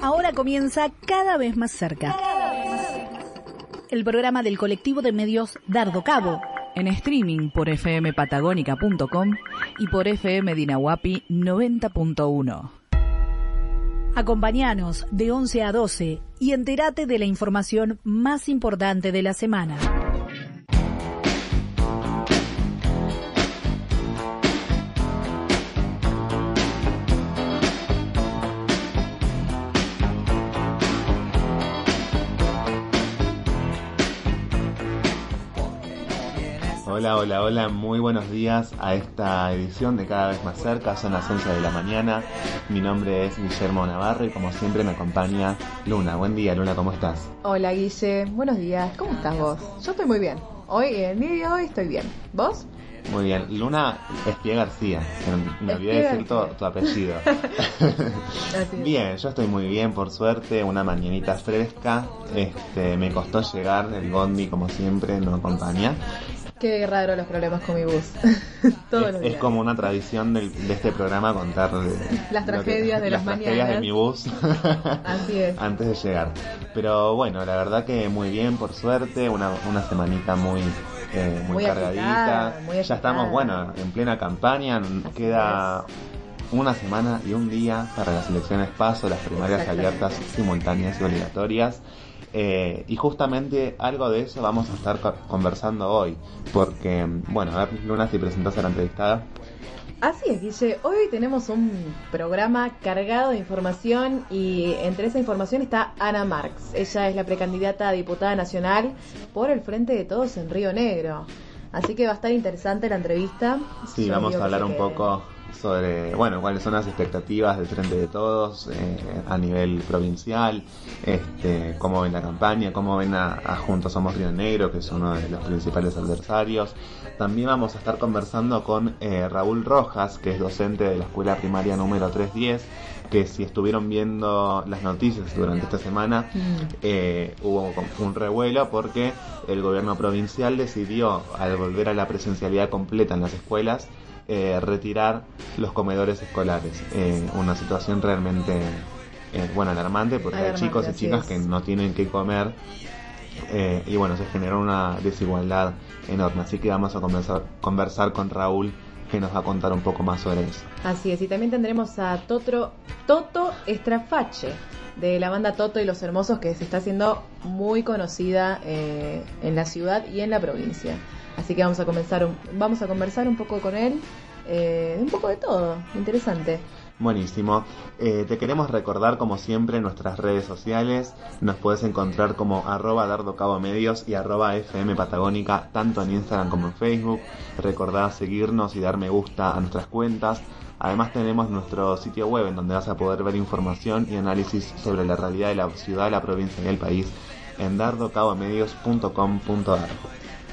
Ahora comienza cada vez más cerca. El programa del colectivo de medios Dardo Cabo. En streaming por fmpatagónica.com y por FM Dinahuapi 90.1. Acompáñanos de 11 a 12 y entérate de la información más importante de la semana. Hola, hola, hola, muy buenos días a esta edición de Cada vez más cerca, son las 11 de la mañana. Mi nombre es Guillermo Navarro y como siempre me acompaña Luna. Buen día, Luna, ¿cómo estás? Hola, Guille, buenos días, ¿cómo estás vos? Yo estoy muy bien. Hoy, en el día de hoy, estoy bien. ¿Vos? Muy bien, Luna Espía García, me olvidé decir tu, tu apellido. bien, yo estoy muy bien, por suerte, una mañanita fresca. Este, me costó llegar, el bondi como siempre no acompaña. Qué raro los problemas con mi bus. Todos es, es como una tradición del, de este programa contar de, las tragedias que, de las, las mañanas. de mi bus Así es. antes de llegar. Pero bueno, la verdad que muy bien, por suerte, una, una semanita muy eh, muy, Muy cargadita. agitada, muy ya estamos, bueno, en plena campaña, queda una semana y un día para las elecciones paso, las primarias abiertas, simultáneas y obligatorias. Eh, y justamente algo de eso vamos a estar co- conversando hoy, porque, bueno, a ver, Luna, si presentas a la entrevistada. Así es, Guille. Hoy tenemos un programa cargado de información y entre esa información está Ana Marx. Ella es la precandidata a diputada nacional por el Frente de Todos en Río Negro. Así que va a estar interesante la entrevista. Sí, Yo vamos a hablar un poco sobre, bueno, cuáles son las expectativas del Frente de Todos eh, a nivel provincial, este, cómo ven la campaña, cómo ven a, a Juntos Somos Río Negro, que es uno de los principales adversarios. También vamos a estar conversando con eh, Raúl Rojas, que es docente de la escuela primaria número 310, que si estuvieron viendo las noticias durante esta semana, Mm. eh, hubo un revuelo porque el gobierno provincial decidió, al volver a la presencialidad completa en las escuelas, eh, retirar los comedores escolares. Eh, una situación realmente, eh, bueno, alarmante porque Alarmante, hay chicos y chicas es. que no tienen que comer eh, y bueno, se generó una desigualdad enorme. Así que vamos a conversar, conversar con Raúl que nos va a contar un poco más sobre eso. Así es, y también tendremos a Totro, Toto Estrafache, de la banda Toto y los Hermosos, que se está haciendo muy conocida eh, en la ciudad y en la provincia. Así que vamos a comenzar un- vamos a conversar un poco con él, eh, un poco de todo, interesante. Buenísimo. Eh, te queremos recordar, como siempre, nuestras redes sociales. Nos puedes encontrar como arroba Dardo Cabo Medios y arroba FM Patagónica, tanto en Instagram como en Facebook. Recordá seguirnos y dar me gusta a nuestras cuentas. Además tenemos nuestro sitio web en donde vas a poder ver información y análisis sobre la realidad de la ciudad, la provincia y el país en dardocabomedios.com.ar.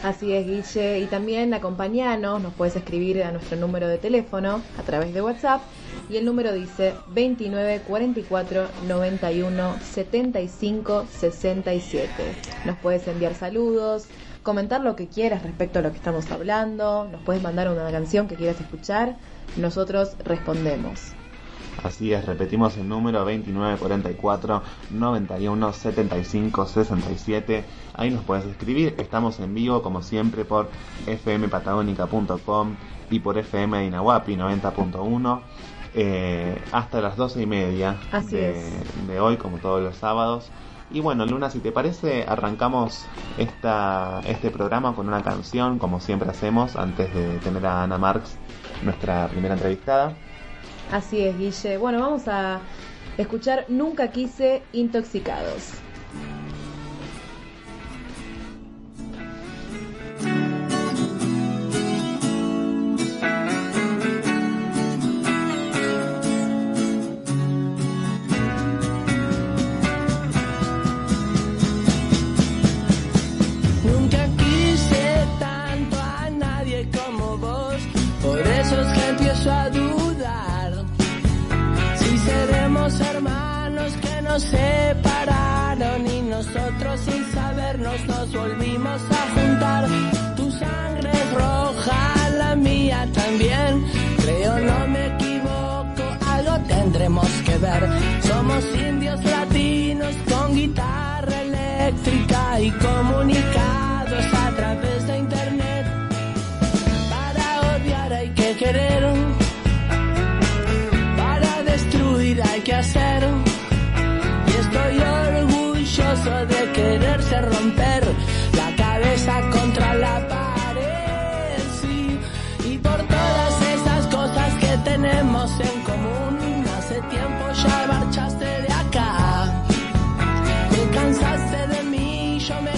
Así es, Guille. Y también acompañanos, nos puedes escribir a nuestro número de teléfono a través de WhatsApp. Y el número dice 29 44 91 75 67. Nos puedes enviar saludos, comentar lo que quieras respecto a lo que estamos hablando, nos puedes mandar una canción que quieras escuchar. Nosotros respondemos. Así es, repetimos el número 2944 91 75 67. Ahí nos puedes escribir. Estamos en vivo, como siempre, por fmpatagónica.com y por FM de Inahuapi 90.1. eh, hasta las 12 y media Así de, es. de hoy, como todos los sábados. Y bueno, Luna, si te parece, arrancamos esta, este programa con una canción, como siempre hacemos, antes de tener a Ana Marx, nuestra primera entrevistada. Así es, Guille. Bueno, vamos a escuchar Nunca quise intoxicados. Seremos hermanos que nos separaron y nosotros sin sabernos nos volvimos a juntar. Tu sangre es roja, la mía también. Creo no me equivoco, algo tendremos que ver. Somos indios latinos con guitarra eléctrica y comunicados a través de internet. Para odiar hay que querer, quererse romper la cabeza contra la pared. Y por todas esas cosas que tenemos en común, hace tiempo ya marchaste de acá. Te cansaste de mí, yo me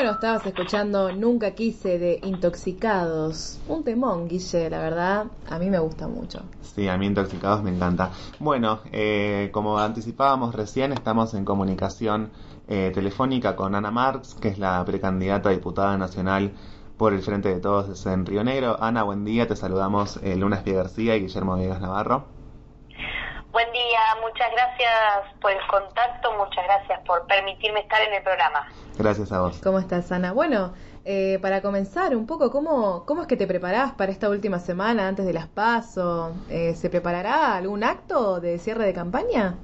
Bueno, estabas escuchando Nunca Quise de Intoxicados. Un temón, Guille, la verdad, a mí me gusta mucho. Sí, a mí Intoxicados me encanta. Bueno, eh, como anticipábamos recién, estamos en comunicación eh, telefónica con Ana Marx, que es la precandidata a diputada nacional por el Frente de Todos en Río Negro. Ana, buen día, te saludamos eh, Luna García y Guillermo Viegas Navarro. Buen día, muchas gracias por el contacto, muchas gracias por permitirme estar en el programa. Gracias a vos. ¿Cómo estás, Ana? Bueno, eh, para comenzar un poco, ¿cómo, ¿cómo es que te preparás para esta última semana antes de las PASO? Eh, ¿Se preparará algún acto de cierre de campaña?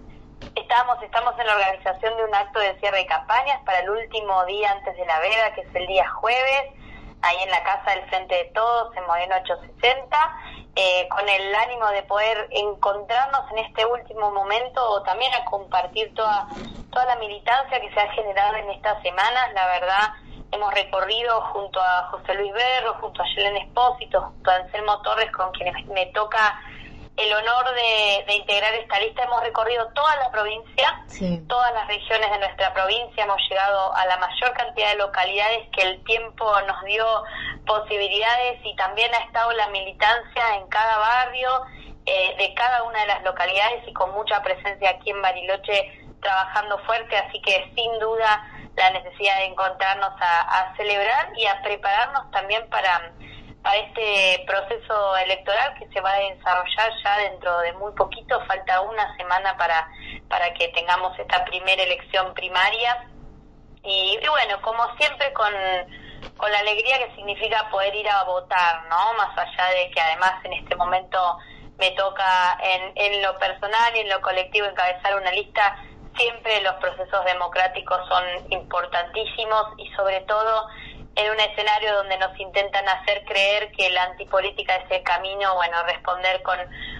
Estamos, estamos en la organización de un acto de cierre de campañas para el último día antes de la veda, que es el día jueves, ahí en la Casa del Frente de Todos, en Modelo 860, eh, con el ánimo de poder encontrarnos en este último momento o también a compartir toda, toda la militancia que se ha generado en estas semanas. La verdad, hemos recorrido junto a José Luis Berro, junto a Yelena Espósito, junto a Anselmo Torres, con quienes me toca el honor de, de, integrar esta lista. Hemos recorrido toda la provincia, Sí. todas las regiones de nuestra provincia, hemos llegado a la mayor cantidad de localidades que el tiempo nos dio posibilidades y también ha estado la militancia en cada barrio eh, de cada una de las localidades y con mucha presencia aquí en Bariloche trabajando fuerte, así que sin duda la necesidad de encontrarnos a, celebrar y a prepararnos también para, para este proceso electoral que se va a desarrollar ya dentro de muy poquito, falta una semana para, para que tengamos esta primera elección primaria. Y, bueno, como siempre con, con la alegría que significa poder ir a votar, ¿no? Más allá de que además en este momento me toca en, en lo personal y en lo colectivo encabezar una lista siempre los procesos democráticos son importantísimos y sobre todo en un escenario donde nos intentan hacer creer que la antipolítica es el camino, bueno, responder con,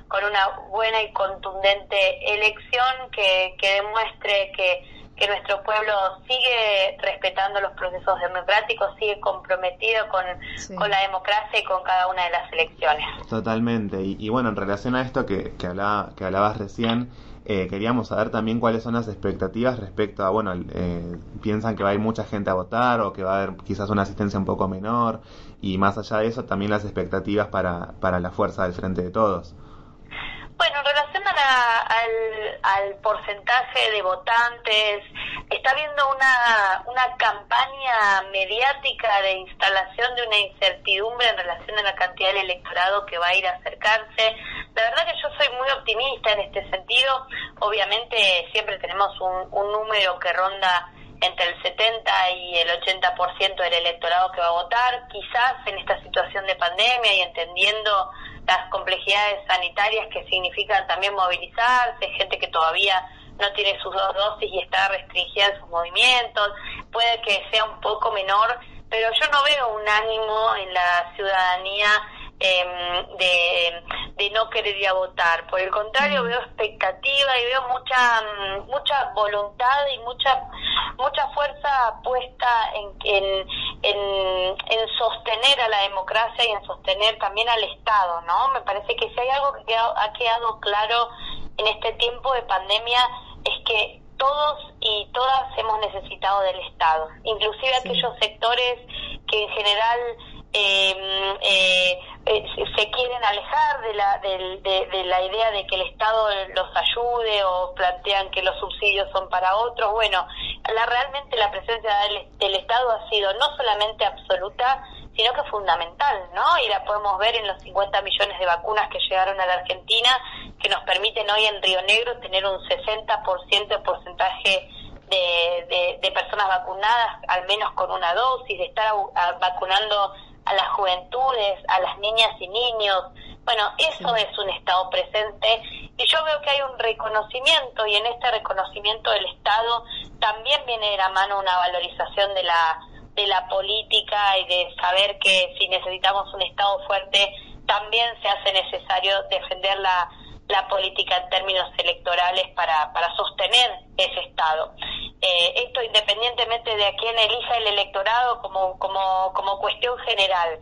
con una buena y contundente elección que, que demuestre que, que nuestro pueblo sigue respetando los procesos democráticos, sigue comprometido con, con la democracia y con cada una de las elecciones. Totalmente. Y, y bueno, en relación a esto que, que, hablaba, que hablabas recién, eh, queríamos saber también cuáles son las expectativas respecto a, bueno, eh, piensan que va a ir mucha gente a votar o que va a haber quizás una asistencia un poco menor y más allá de eso también las expectativas para, para la fuerza del frente de todos. Bueno, en relación al, al porcentaje de votantes, está habiendo una, una campaña mediática de instalación de una incertidumbre en relación a la cantidad del electorado que va a ir a acercarse. La verdad que yo soy muy optimista en este sentido. Obviamente siempre tenemos un, un número que ronda entre el 70 y el 80% del electorado que va a votar. Quizás en esta situación de pandemia y entendiendo las complejidades sanitarias que significan también movilizarse, gente que todavía no tiene sus dos dosis y está restringida en sus movimientos, puede que sea un poco menor, pero yo no veo un ánimo en la ciudadanía em, de, de, no querer ir a votar. Por el contrario, mm. veo expectativa y veo mucha mm, mucha voluntad y mucha mucha fuerza puesta en, en, en, en, sostener a la democracia y en sostener también al Estado, ¿no? Me parece que si hay algo que ha quedado claro en este tiempo de pandemia es que todos y todas hemos necesitado del Estado, inclusive aquellos sectores que en general se quieren alejar de la, de, la idea de que el Estado los ayude o plantean que los subsidios son para otros. Bueno, la, realmente la presencia del, del Estado ha sido no solamente absoluta, sino que fundamental, ¿no? Y la podemos ver en los 50 millones de vacunas que llegaron a la Argentina, que nos permiten hoy en Río Negro tener un 60% de porcentaje de, de, personas vacunadas, al menos con una dosis, de estar vacunando a las juventudes, a las niñas y niños. Bueno, eso es un Estado presente y yo veo que hay un reconocimiento y en este reconocimiento del Estado también viene de la mano una valorización de la de la política y de saber que si necesitamos un Estado fuerte, también se hace necesario defender la, la política en términos electorales para, para sostener ese Estado. Eh, esto independientemente de a quién elija el electorado como, como, como cuestión general.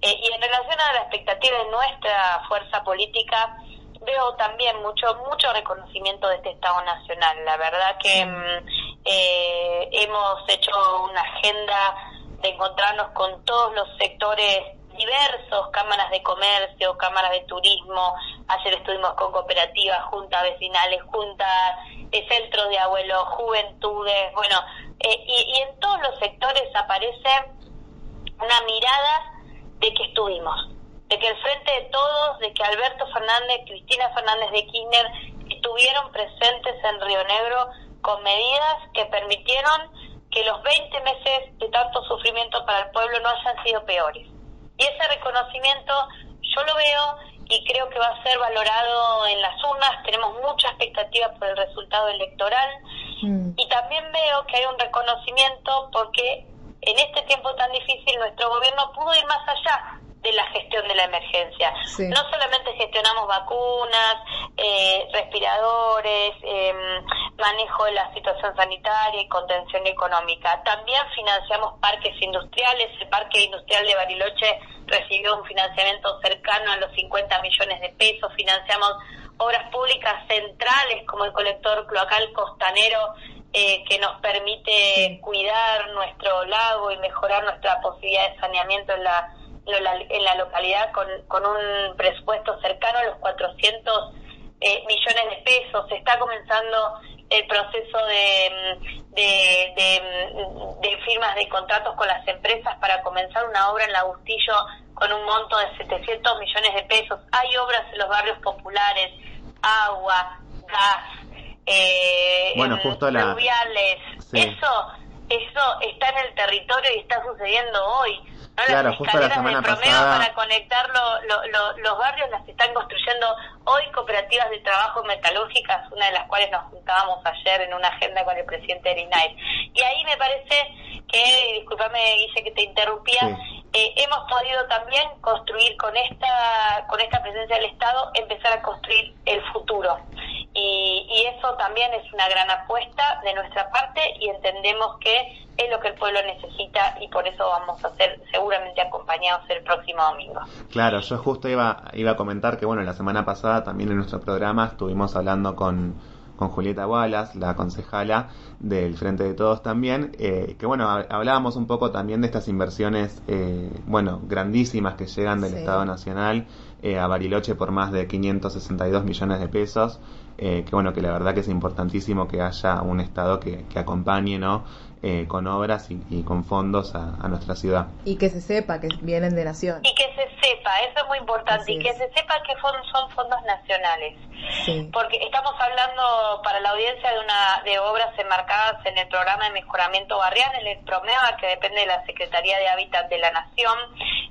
Eh, y en relación a la expectativa de nuestra fuerza política, veo también mucho mucho reconocimiento de este Estado Nacional. La verdad que mm, eh, hemos hecho una agenda de encontrarnos con todos los sectores diversos, cámaras de comercio, cámaras de turismo, ayer estuvimos con cooperativas, juntas vecinales, juntas, eh, centros de abuelos, juventudes, bueno, eh, y, y en todos los sectores aparece una mirada de que estuvimos, de que el frente de todos, de que Alberto Fernández, Cristina Fernández de Kirchner estuvieron presentes en Río Negro con medidas que permitieron que los 20 meses de tanto sufrimiento para el pueblo no hayan sido peores. Y ese reconocimiento yo lo veo y creo que va a ser valorado en las urnas. Tenemos mucha expectativa por el resultado electoral mm. y también veo que hay un reconocimiento porque en este tiempo tan difícil nuestro gobierno pudo ir más allá de la gestión de la emergencia. No solamente gestionamos vacunas, eh, respiradores, em, manejo de la situación sanitaria y contención económica, también financiamos parques industriales. El Parque Industrial de Bariloche recibió un financiamiento cercano a los 50 millones de pesos. Financiamos obras públicas centrales como el colector cloacal costanero eh, que nos permite cuidar nuestro lago y mejorar nuestra posibilidad de saneamiento en la en la localidad con, con un presupuesto cercano a los 400 eh, millones de pesos. Se está comenzando el proceso de, de, de, firmas de contratos con las empresas para comenzar una obra en la Bustillo con un monto de 700 millones de pesos. Hay obras en los barrios populares, agua, gas, eh, bueno, justo fluviales. Eso, eso está en el territorio y está sucediendo hoy Claro, justo la semana pasada. para conectar los barrios las están construyendo hoy cooperativas de trabajo metalúrgicas, una de las cuales nos juntábamos ayer en una agenda con el presidente de INAI. Y ahí me parece que, discúlpame Guille que te interrumpía, eh, hemos podido también construir con esta, con esta presencia del Estado, empezar a construir el futuro. Y, y eso también es una gran apuesta de nuestra parte y entendemos que es lo que el pueblo necesita y por eso vamos a ser seguramente acompañados el próximo domingo. Claro, yo justo iba, iba a comentar que bueno, la semana pasada también en nuestro programa estuvimos hablando con, con Julieta Wallace, la concejala del Frente de Todos también, eh, que bueno, hablábamos un poco también de estas inversiones, eh, bueno, grandísimas que llegan del Estado Nacional eh, a Bariloche por más de 562 millones de pesos, que bueno, que la verdad que es importantísimo que haya un Estado que, que acompañe, ¿no? Eh, con obras y, con fondos a, nuestra ciudad. Y que se sepa que vienen de nación. Y que se sepa, eso es muy importante, y que se sepa que son fondos nacionales. Porque estamos hablando para la audiencia de una de obras enmarcadas en el programa de mejoramiento barrial, el PROMEVA, que depende de la Secretaría de Hábitat de la Nación.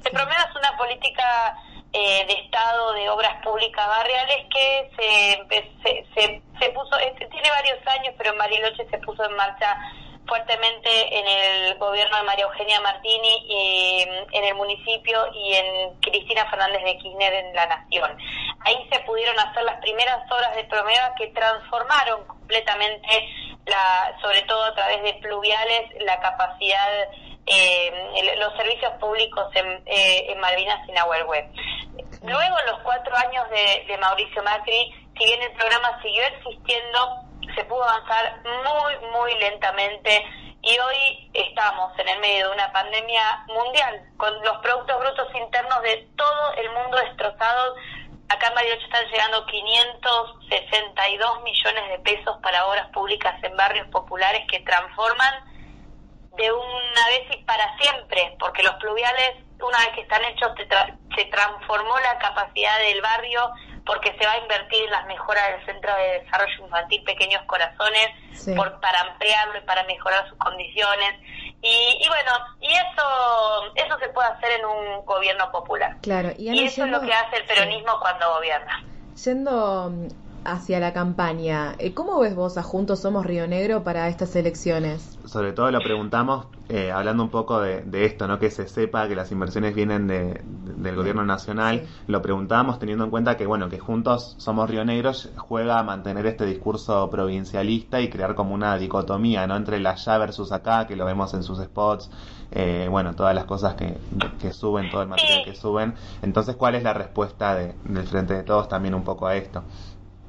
El PROMEVA es una política eh, de Estado de Obras Públicas Barriales que se, se, se, puso, este, tiene varios años, pero en Bariloche se puso en marcha fuertemente en el gobierno de María Eugenia Martini, y, en el municipio y en Cristina Fernández de Kirchner en la Nación. Ahí se pudieron hacer las primeras obras de Promeva que transformaron completamente, la, sobre todo a través de pluviales, la capacidad, eh, los servicios públicos en, eh, en Malvinas y Nahuelhue. Luego, los cuatro años de, de Mauricio Macri, si bien el programa siguió existiendo, se pudo avanzar muy, muy lentamente y hoy estamos en el medio de una pandemia mundial con los productos brutos internos de todo el mundo destrozados. Acá en Bariloche están llegando 562 millones de pesos para obras públicas en barrios populares que transforman de una vez y para siempre, porque los pluviales, una vez que están hechos, se transformó la capacidad del barrio porque se va a invertir en las mejoras del Centro de Desarrollo Infantil Pequeños Corazones por, para ampliarlo y para mejorar sus condiciones. Y, bueno, y eso eso se puede hacer en un gobierno popular. Claro, y, eso es lo que hace el peronismo cuando gobierna. Yendo hacia la campaña. Eh, ¿Cómo ves vos a Juntos Somos Río Negro para estas elecciones? Sobre todo lo preguntamos eh, hablando un poco de, esto, ¿no? que se sepa que las inversiones vienen de, del gobierno nacional. Lo preguntamos teniendo en cuenta que bueno que Juntos Somos Río Negro juega a mantener este discurso provincialista y crear como una dicotomía no entre la allá versus acá, que lo vemos en sus spots, eh, bueno, todas las cosas que, que suben, todo el material que suben. Entonces, ¿cuál es la respuesta de, del Frente de Todos también un poco a esto?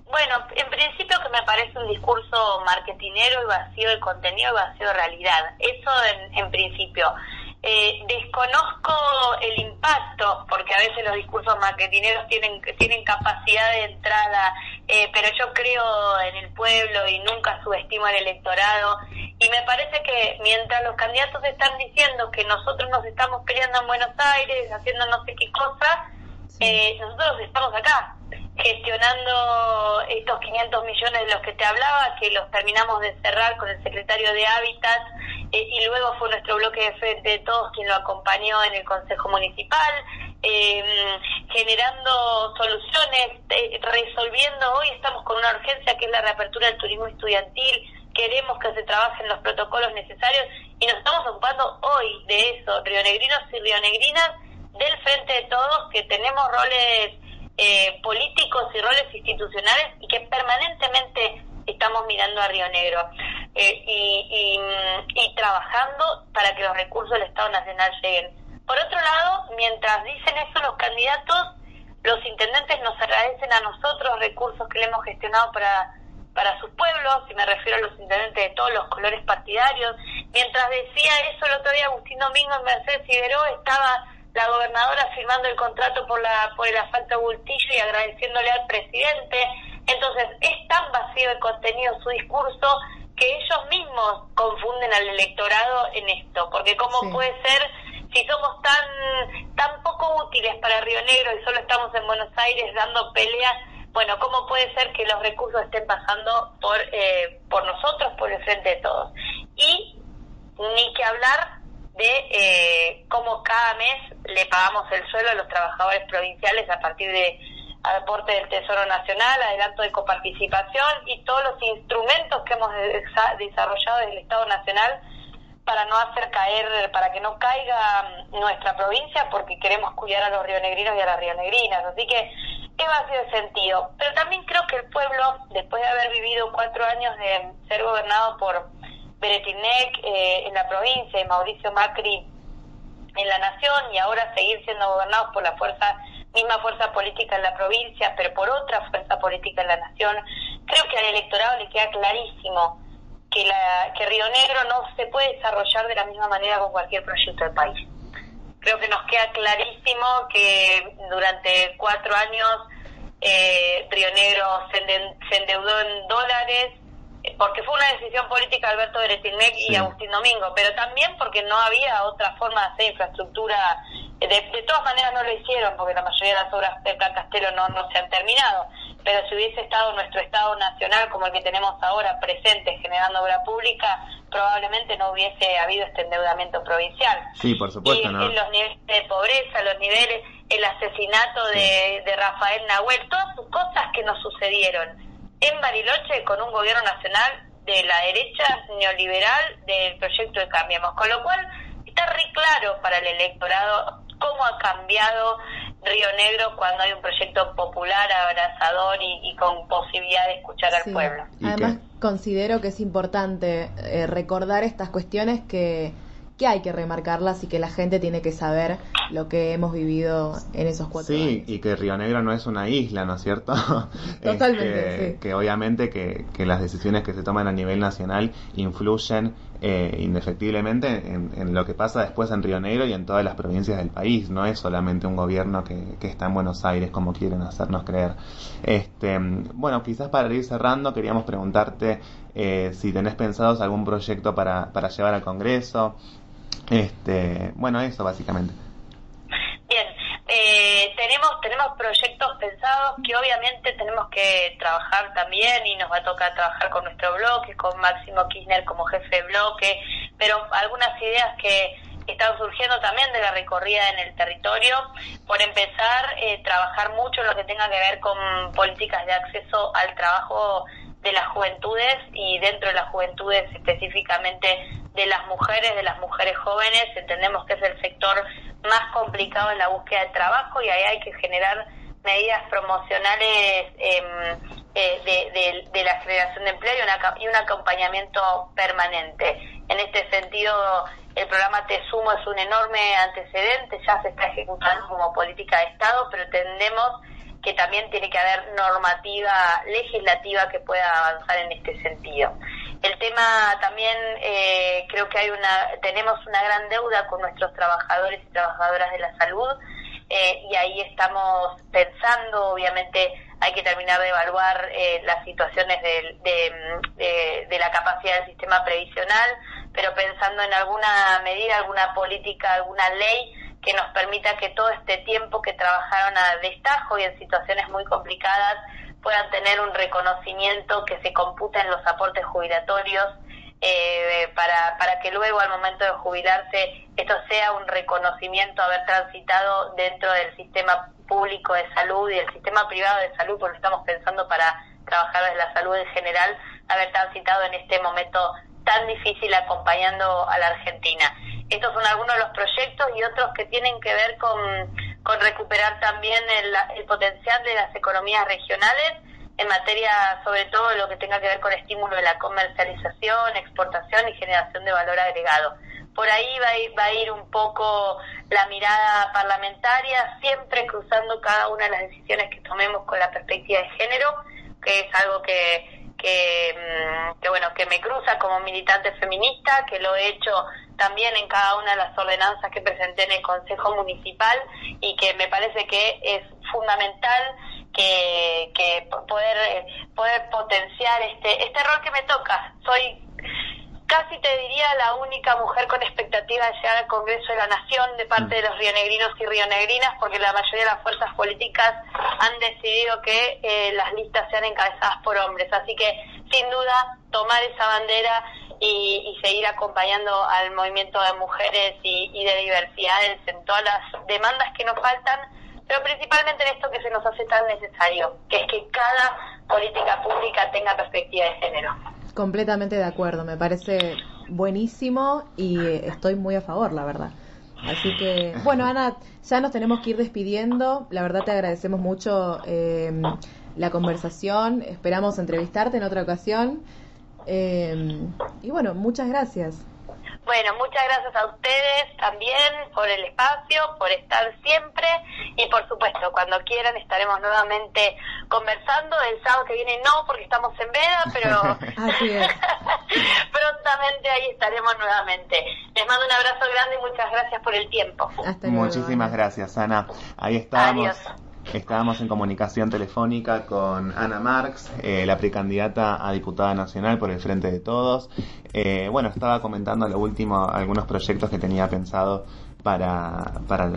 Bueno, en principio que me parece un discurso marketinero y vacío de contenido y vacío de realidad. Eso en, principio. Eh, desconozco el impacto, porque a veces los discursos marketineros tienen, tienen capacidad de entrada, eh, pero yo creo en el pueblo y nunca subestimo el electorado. Y me parece que mientras los candidatos están diciendo que nosotros nos estamos peleando en Buenos Aires, haciendo no sé qué cosa, eh, nosotros estamos acá gestionando estos 500 millones de los que te hablaba, que los terminamos de cerrar con el secretario de Hábitat eh, y luego fue nuestro bloque de frente de todos quien lo acompañó en el Consejo Municipal, em, generando soluciones, eh, resolviendo, hoy estamos con una urgencia que es la reapertura del turismo estudiantil, queremos que se trabajen los protocolos necesarios y nos estamos ocupando hoy de eso, rionegrinos y rionegrinas, del frente de todos, que tenemos roles eh, políticos y roles institucionales y que permanentemente estamos mirando a Río Negro eh, y, trabajando para que los recursos del Estado Nacional lleguen. Por otro lado, mientras dicen eso los candidatos, los intendentes nos agradecen a nosotros recursos que le hemos gestionado para, para sus pueblos, y me refiero a los intendentes de todos los colores partidarios. Mientras decía eso el otro día Agustín Domingo en Mercedes Figueroa estaba la gobernadora firmando el contrato por la por el asfalto Bultillo y agradeciéndole al presidente. Entonces, es tan vacío de contenido su discurso que ellos mismos confunden al electorado en esto, porque cómo puede ser si somos tan tan poco útiles para Río Negro y solo estamos en Buenos Aires dando pelea, bueno, cómo puede ser que los recursos estén pasando por eh, por nosotros, por el frente de todos. Y ni que hablar de eh, cómo cada mes le pagamos el suelo a los trabajadores provinciales a partir de aporte del Tesoro Nacional, adelanto de coparticipación y todos los instrumentos que hemos desarrollado desde el Estado Nacional para no hacer caer, para que no caiga nuestra provincia, porque queremos cuidar a los rionegrinos y a las rionegrinas. Así que es vacío de sentido. Pero también creo que el pueblo, después de haber vivido cuatro años de ser gobernado por Beretinec eh, en la provincia y Mauricio Macri en la nación y ahora seguir siendo gobernados por la fuerza misma fuerza política en la provincia, pero por otra fuerza política en la nación, creo que al electorado le queda clarísimo que, la, que Río Negro no se puede desarrollar de la misma manera con cualquier proyecto del país. Creo que nos queda clarísimo que durante cuatro años eh, Río Negro se endeudó en dólares, porque fue una decisión política de Alberto Beretilmec y Agustín Domingo, pero también porque no había otra forma de hacer infraestructura. De, de, todas maneras no lo hicieron, porque la mayoría de las obras de Plan Castelo no, no se han terminado, pero si hubiese estado nuestro Estado nacional como el que tenemos ahora presente generando obra pública, probablemente no hubiese habido este endeudamiento provincial. Sí, por supuesto. Y, ¿no? los niveles de pobreza, los niveles, el asesinato de, de Rafael Nahuel, todas sus cosas que nos sucedieron en Bariloche con un gobierno nacional de la derecha neoliberal del proyecto de Cambiemos, con lo cual está re claro para el electorado cómo ha cambiado Río Negro cuando hay un proyecto popular, abrazador y, con posibilidad de escuchar al pueblo. Además, considero que es importante eh, recordar estas cuestiones que que hay que remarcarlas y que la gente tiene que saber lo que hemos vivido en esos cuatro sí, años. Sí, y que Río Negro no es una isla, ¿no es cierto? Totalmente, sí. Que obviamente que, que, las decisiones que se toman a nivel nacional influyen eh, indefectiblemente en, en, lo que pasa después en Río Negro y en todas las provincias del país. No es solamente un gobierno que, que está en Buenos Aires como quieren hacernos creer. Este, bueno, quizás para ir cerrando queríamos preguntarte eh, si tenés pensados algún proyecto para, para llevar al Congreso. Este, bueno, eso básicamente. Eh, tenemos tenemos proyectos pensados que obviamente tenemos que trabajar también y nos va a tocar trabajar con nuestro bloque, con Máximo Kirchner como jefe de bloque, pero algunas ideas que están surgiendo también de la recorrida en el territorio. Por empezar, eh, trabajar mucho en lo que tenga que ver con políticas de acceso al trabajo de las juventudes y dentro de las juventudes específicamente de las mujeres, de las mujeres jóvenes. Entendemos que es el sector más complicado en la búsqueda de trabajo y ahí hay que generar medidas promocionales eh, eh, de, la generación de empleo y, una, y, un acompañamiento permanente. En este sentido, el programa Te Sumo es un enorme antecedente, ya se está ejecutando como política de Estado, pero entendemos que también tiene que haber normativa legislativa que pueda avanzar en este sentido. El tema también eh, creo que hay una tenemos una gran deuda con nuestros trabajadores y trabajadoras de la salud eh, y ahí estamos pensando, obviamente hay que terminar de evaluar eh, las situaciones de, de, de, la capacidad del sistema previsional, pero pensando en alguna medida, alguna política, alguna ley que nos permita que todo este tiempo que trabajaron a destajo y en situaciones muy complicadas puedan tener un reconocimiento que se computa en los aportes jubilatorios eh, para, para que luego al momento de jubilarse esto sea un reconocimiento haber transitado dentro del sistema público de salud y el sistema privado de salud, porque estamos pensando para trabajar de la salud en general, haber transitado en este momento tan difícil acompañando a la Argentina. Estos son algunos de los proyectos y otros que tienen que ver con, con recuperar también el, el potencial de las economías regionales en materia sobre todo de lo que tenga que ver con estímulo de la comercialización, exportación y generación de valor agregado. Por ahí va a, ir, va a ir un poco la mirada parlamentaria, siempre cruzando cada una de las decisiones que tomemos con la perspectiva de género, que es algo que que, mm, que, bueno, que me cruza como militante feminista, que lo he hecho también en cada una de las ordenanzas que presenté en el Consejo Municipal y que me parece que es fundamental que, que poder, poder potenciar este, este rol que me toca. Soy casi te diría la única mujer con expectativa de llegar al Congreso de la Nación de parte de los rionegrinos y rionegrinas, porque la mayoría de las fuerzas políticas han decidido que eh, las listas sean encabezadas por hombres. Así que, sin duda, tomar esa bandera y, y seguir acompañando al movimiento de mujeres y, y de diversidades en todas las demandas que nos faltan, pero principalmente en esto que se nos hace tan necesario, que es que cada política pública tenga perspectiva de género. Completamente de acuerdo, me parece buenísimo y eh, estoy muy a favor, la verdad. Así que, bueno, Ana, ya nos tenemos que ir despidiendo. La verdad te agradecemos mucho eh, la conversación. Esperamos entrevistarte en otra ocasión. Eh, y bueno, muchas gracias. Bueno, muchas gracias a ustedes también por el espacio, por estar siempre y por supuesto, cuando quieran estaremos nuevamente conversando. El sábado que viene no, porque estamos en veda, pero Así es. prontamente ahí estaremos nuevamente. Les mando un abrazo grande y muchas gracias por el tiempo. Hasta luego. Muchísimas gracias, Ana. Ahí estábamos. Adiós. Estábamos en comunicación telefónica con Ana Marx, eh, la precandidata a diputada nacional por el Frente de Todos. Eh, bueno, estaba comentando lo último, algunos proyectos que tenía pensado para, para,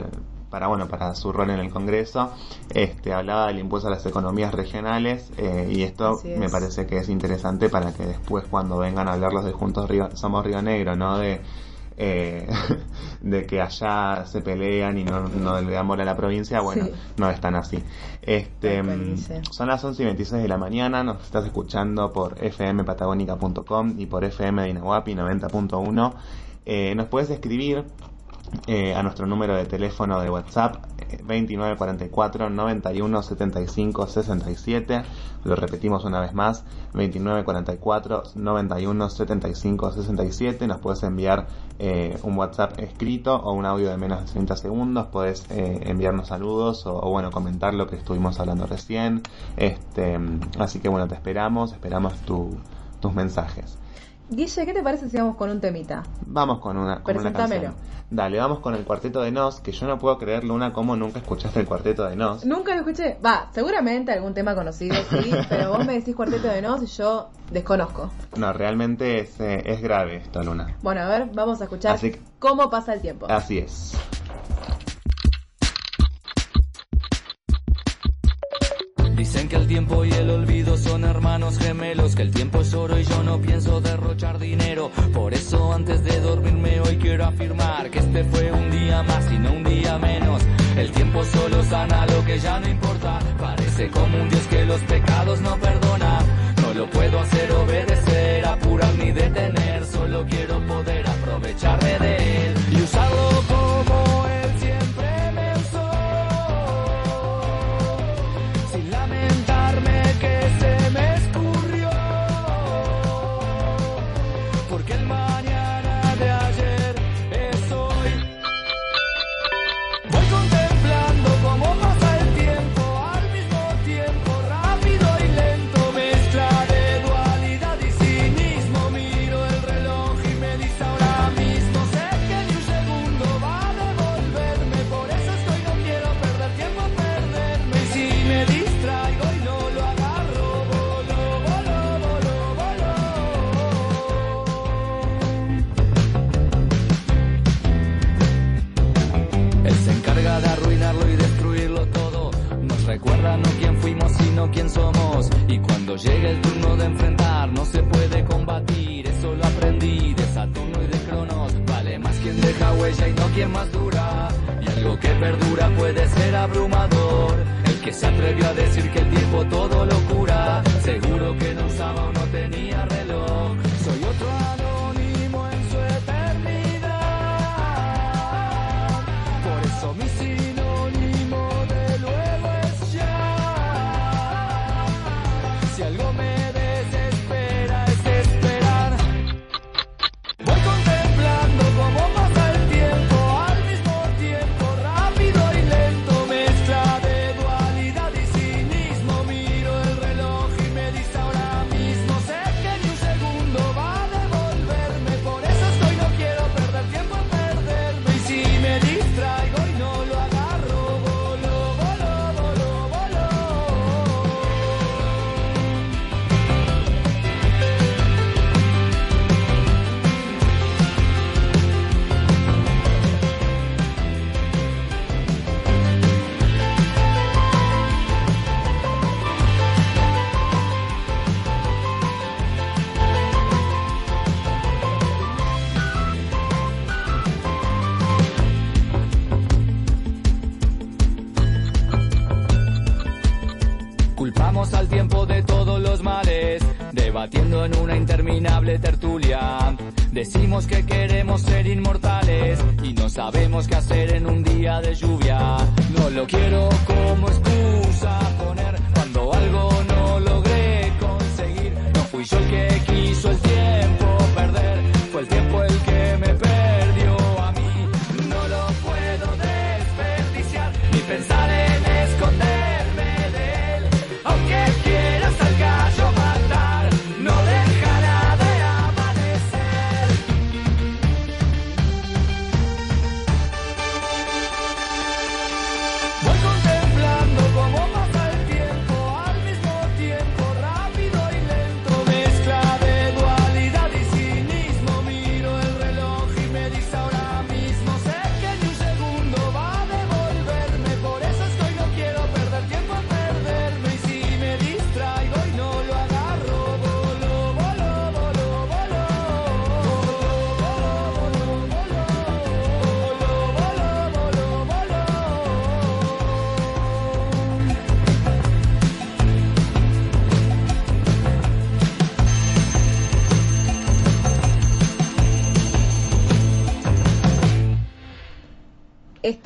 para, bueno, para su rol en el Congreso. Este, hablaba del impuesto a las economías regionales eh, y esto es. me parece que es interesante para que después cuando vengan a hablar los de Juntos Río, Somos Río Negro, ¿no? De, eh, de que allá se pelean y no, no le dan bola a la provincia, bueno, Sí. no es tan así. Este, mm, son las 11 y 26 de la mañana, nos estás escuchando por fmpatagónica.com y por FM de Inahuapi 90.1. Eh, nos puedes escribir eh, a nuestro número de teléfono de WhatsApp eh, 2944 91 75 67 lo repetimos una vez más 2944 91 75 67 nos puedes enviar eh, un WhatsApp escrito o un audio de menos de 30 segundos. Puedes eh, enviarnos saludos o, o, bueno comentar lo que estuvimos hablando recién. Este así que bueno te esperamos esperamos tu, tus mensajes Guille, ¿qué te parece si vamos con un temita? Vamos con una, con una Presentámelo. canción. Dale, vamos con el cuarteto de Nos, que yo no puedo creer, Luna, cómo nunca escuchaste el cuarteto de Nos. Nunca lo escuché. Va, seguramente algún tema conocido, sí, pero vos me decís cuarteto de nos y yo desconozco. No, realmente es, eh, es grave esto, Luna. Bueno, a ver, vamos a escuchar que- cómo pasa el tiempo. Así es. Dicen que el tiempo y el olvido son hermanos gemelos, que el tiempo es oro y yo no pienso derrochar dinero. Por eso antes de dormirme hoy quiero afirmar que este fue un día más y no un día menos. El tiempo solo sana lo que ya no importa. Parece como un Dios que los pecados no perdona. No lo puedo hacer obedecer, apurar ni detener. Solo quiero poder aprovecharme de él y usarlo debatiendo en una interminable tertulia. Decimos que queremos ser inmortales y no sabemos qué hacer en un día de lluvia. No lo quiero como excusa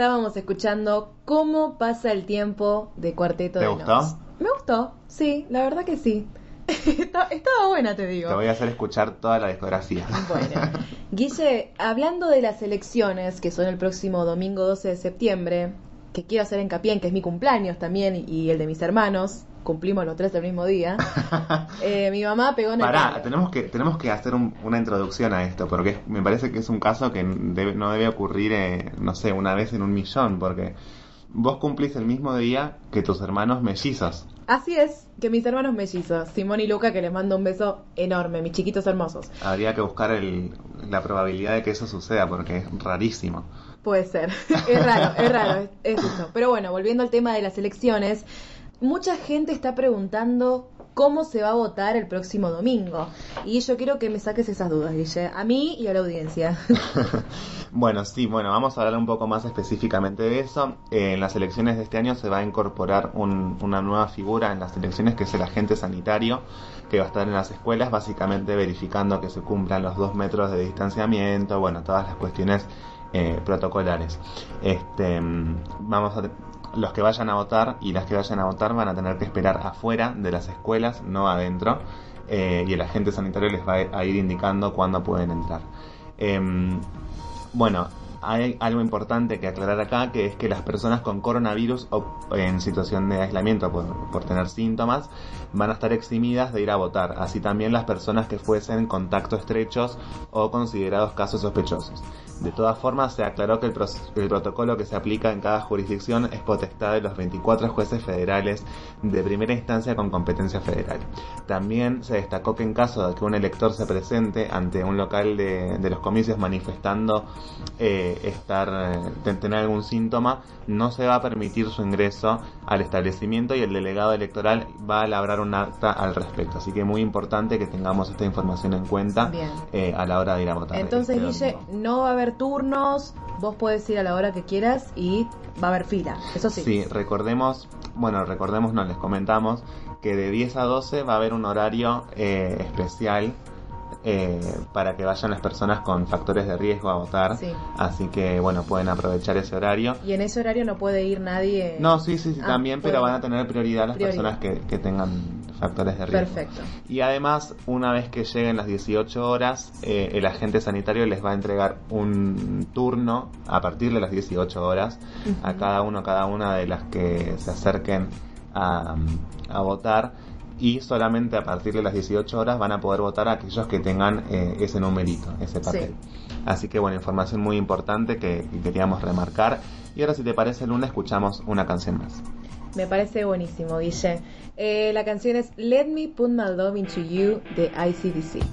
Estábamos escuchando Cómo pasa el tiempo de Cuarteto ¿Te de gustó? Nos. Me gustó, sí, la verdad que sí. Está- Estaba buena, te digo. Te voy a hacer escuchar toda la discografía. Bueno, Guille, hablando de las elecciones que son el próximo domingo 12 de septiembre, que quiero hacer hincapié en que es mi cumpleaños también y el de mis hermanos, cumplimos los tres el mismo día, eh, mi mamá pegó en el Pará, palo. tenemos que, tenemos que hacer un- una introducción a esto, porque es- me parece que es un caso que debe- no debe ocurrir, eh, no sé, una vez en un millón, porque vos cumplís el mismo día que tus hermanos mellizos. Así es, que mis hermanos mellizos, Simón y Luca, que les mando un beso enorme, mis chiquitos hermosos. Habría que buscar el- la probabilidad de que eso suceda, porque es rarísimo. Puede ser, es raro, es raro, es, es eso. Pero bueno, volviendo al tema de las elecciones, mucha gente está preguntando cómo se va a votar el próximo domingo. Y yo quiero que me saques esas dudas, Guille, a mí y a la audiencia. Bueno, sí, bueno, vamos a hablar un poco más específicamente de eso. En las elecciones de este año se va a incorporar un- una nueva figura en las elecciones que es el agente sanitario que va a estar en las escuelas básicamente verificando que se cumplan los dos metros de distanciamiento, bueno, todas las cuestiones eh, protocolares. Este, mm, vamos a, los que vayan a votar y las que vayan a votar van a tener que esperar afuera de las escuelas, no adentro, eh, y el agente sanitario les va a ir indicando cuándo pueden entrar. Em, bueno, hay algo importante que aclarar acá, que es que las personas con coronavirus o en situación de aislamiento por, por tener síntomas van a estar eximidas de ir a votar, así también las personas que fuesen contacto estrechos o considerados casos sospechosos. De todas formas, se aclaró que el, el protocolo que se aplica en cada jurisdicción es potestad de los 24 jueces federales de primera instancia con competencia federal. También se destacó que en caso de que un elector se presente ante un local de, de los comicios manifestando eh, estar eh, te- tener algún síntoma, no se va a permitir su ingreso al establecimiento y el delegado electoral va a labrar un acta al respecto. Así que muy importante que tengamos esta información en cuenta eh, a la hora de ir a votar. Entonces, este Guille, domingo. no va a haber turnos, vos podés ir a la hora que quieras y va a haber fila, eso sí. Sí, recordemos, bueno, recordemos, no les comentamos que de 10 a 12 va a haber un horario eh, especial eh, para que vayan las personas con factores de riesgo a votar. Sí. Así que, bueno, pueden aprovechar ese horario. Y en ese horario no puede ir nadie. No, sí, sí, sí, Ah, también, pero van a tener prioridad las Prioridad. personas que, que tengan factores de riesgo. Perfecto. Y además, una vez que lleguen las 18 horas, eh, el agente sanitario les va a entregar un turno a partir de las 18 horas a cada uno, cada una de las que se acerquen a, a votar. Y solamente a partir de las 18 horas van a poder votar aquellos que tengan eh, ese numerito, ese papel. Así que bueno, información muy importante que queríamos remarcar. Y ahora si te parece, Luna, escuchamos una canción más. Me parece buenísimo, Guille. Eh, la canción es Let Me Put My Love Into You de ICDC.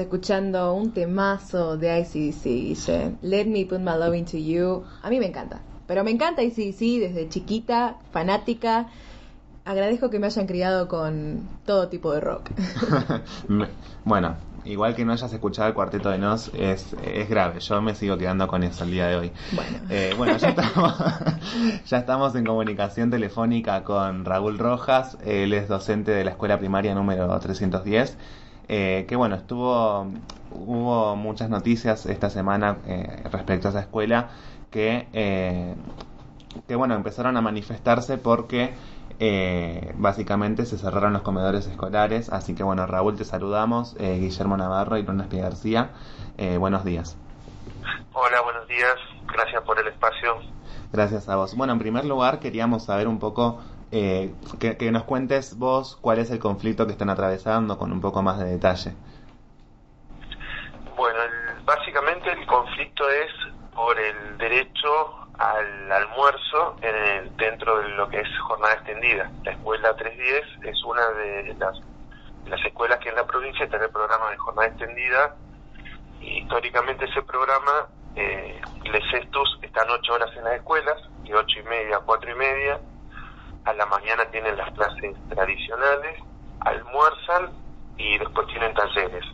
Escuchando un temazo de ICDC, dice Let Me Put My Love Into You. A mí me encanta, pero me encanta ICDC desde chiquita, fanática. Agradezco que me hayan criado con todo tipo de rock. Bueno, igual que no hayas escuchado el cuarteto de Nos, es, es grave. Yo me sigo quedando con eso el día de hoy. Bueno. Eh, bueno, ya estamos, ya estamos en comunicación telefónica con Raúl Rojas. Él es docente de la escuela primaria número 310. Eh, que bueno, estuvo, hubo muchas noticias esta semana eh, respecto a esa escuela que, eh, que bueno, empezaron a manifestarse porque eh, básicamente se cerraron los comedores escolares. Así que bueno, Raúl, te saludamos. Eh, Guillermo Navarro y Luna Espí García. Eh, buenos días. Hola, buenos días. Gracias por el espacio. Gracias a vos. Bueno, en primer lugar queríamos saber un poco, eh, que, nos cuentes vos cuál es el conflicto que están atravesando con un poco más de detalle. Bueno, el- básicamente el conflicto es por el derecho al almuerzo en el- dentro de lo que es jornada extendida. La escuela 310 es una de las, las escuelas que en la provincia tiene el programa de jornada extendida históricamente ese programa, eh, estos están ocho horas en las escuelas, de ocho y media a cuatro y media, a la mañana tienen las clases tradicionales, almuerzan y después tienen talleres.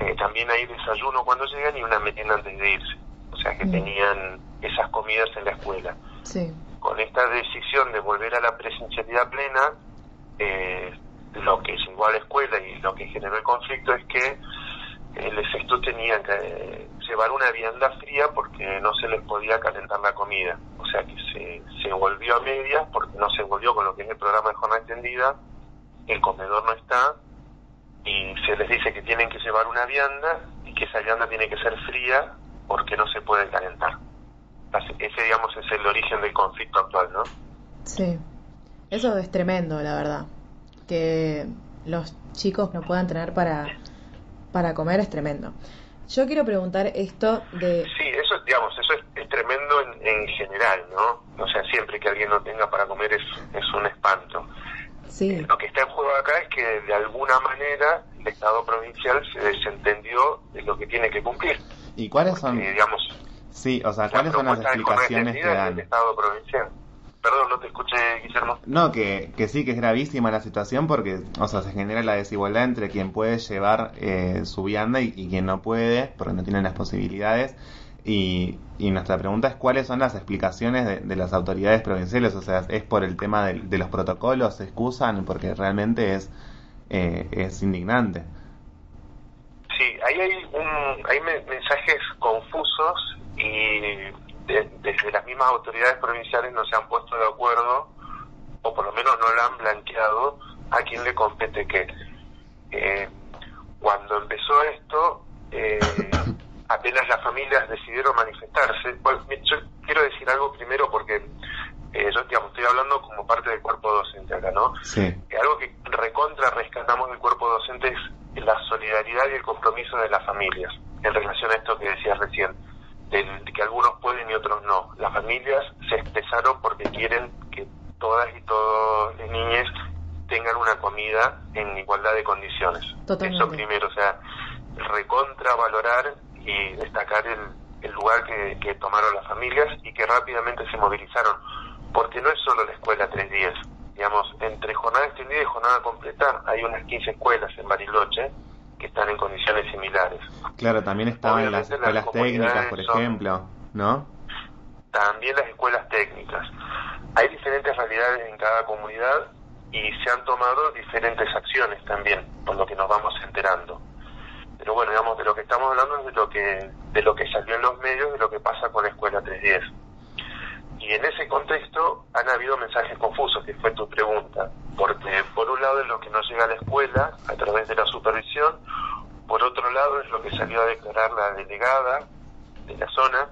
Eh, también hay desayuno cuando llegan y una merienda antes de irse. O sea que Mm. tenían esas comidas en la escuela. Sí. Con esta decisión de volver a la presencialidad plena, eh, lo que llegó a la escuela y lo que generó el conflicto es que eh, los estos tenían que llevar una vianda fría porque no se les podía calentar la comida. O sea que se, se volvió a medias porque no se volvió con lo que es el programa de jornada extendida, el comedor no está y se les dice que tienen que llevar una vianda y que esa vianda tiene que ser fría porque no se puede calentar. Ese, digamos, es el origen del conflicto actual, ¿no? Sí. Eso es tremendo, la verdad. Que los chicos no puedan tener para, para comer es tremendo. Yo quiero preguntar esto de... Sí, eso, digamos, eso es, es tremendo en, en general, ¿no? O sea, siempre que alguien no tenga para comer es, es un espanto. Sí, Lo que está en juego acá es que de alguna manera el Estado provincial se desentendió de lo que tiene que cumplir. ¿Y cuáles son? Porque, digamos, Sí, o sea, ¿cuáles son las explicaciones que es del dan? Estado provincial. Perdón, no te escuché, Guillermo. No, que, que sí, que es gravísima la situación porque, o sea, se genera la desigualdad entre quien puede llevar eh, su vianda y, y quien no puede, porque no tienen las posibilidades. Y, y nuestra pregunta es cuáles son las explicaciones de, de las autoridades provinciales, o sea, es por el tema de, de los protocolos, se excusan, porque realmente es, eh, es indignante. Sí, ahí hay, un, hay me- mensajes confusos y de- desde las mismas autoridades provinciales no se han puesto de acuerdo, o por lo menos no lo han blanqueado, a quién le compete qué. Eh, cuando empezó esto, eh, apenas las familias decidieron manifestarse. Bueno, yo quiero decir algo primero porque eh, yo digamos, estoy hablando como parte del cuerpo docente acá, ¿no? Sí, que algo que recontra rescatamos del cuerpo docente es la solidaridad y el compromiso de las familias en relación a esto que decías recién, de que algunos pueden y otros no. Las familias se expresaron porque quieren que todas y todos las niñas tengan una comida en igualdad de condiciones. Totalmente. Eso primero, o sea, recontra valorar y destacar el, el lugar que, que tomaron las familias y que rápidamente se movilizaron, porque no es solo la escuela 310, digamos, entre jornada extendida y jornada completa hay unas 15 escuelas en Bariloche que están en condiciones similares. claro, también estaban las Obviamente las escuelas técnicas, por ejemplo, ¿no? También las escuelas técnicas. Hay diferentes realidades en cada comunidad y se han tomado diferentes acciones también, por lo que nos vamos enterando. Pero bueno, digamos, de lo que estamos hablando es de lo que, de lo que salió en los medios, de lo que pasa con la Escuela 310. Y en ese contexto han habido mensajes confusos, que fue tu pregunta, porque por un lado es lo que nos llega a la escuela a través de la supervisión, por otro lado es lo que salió a declarar la delegada de la zona,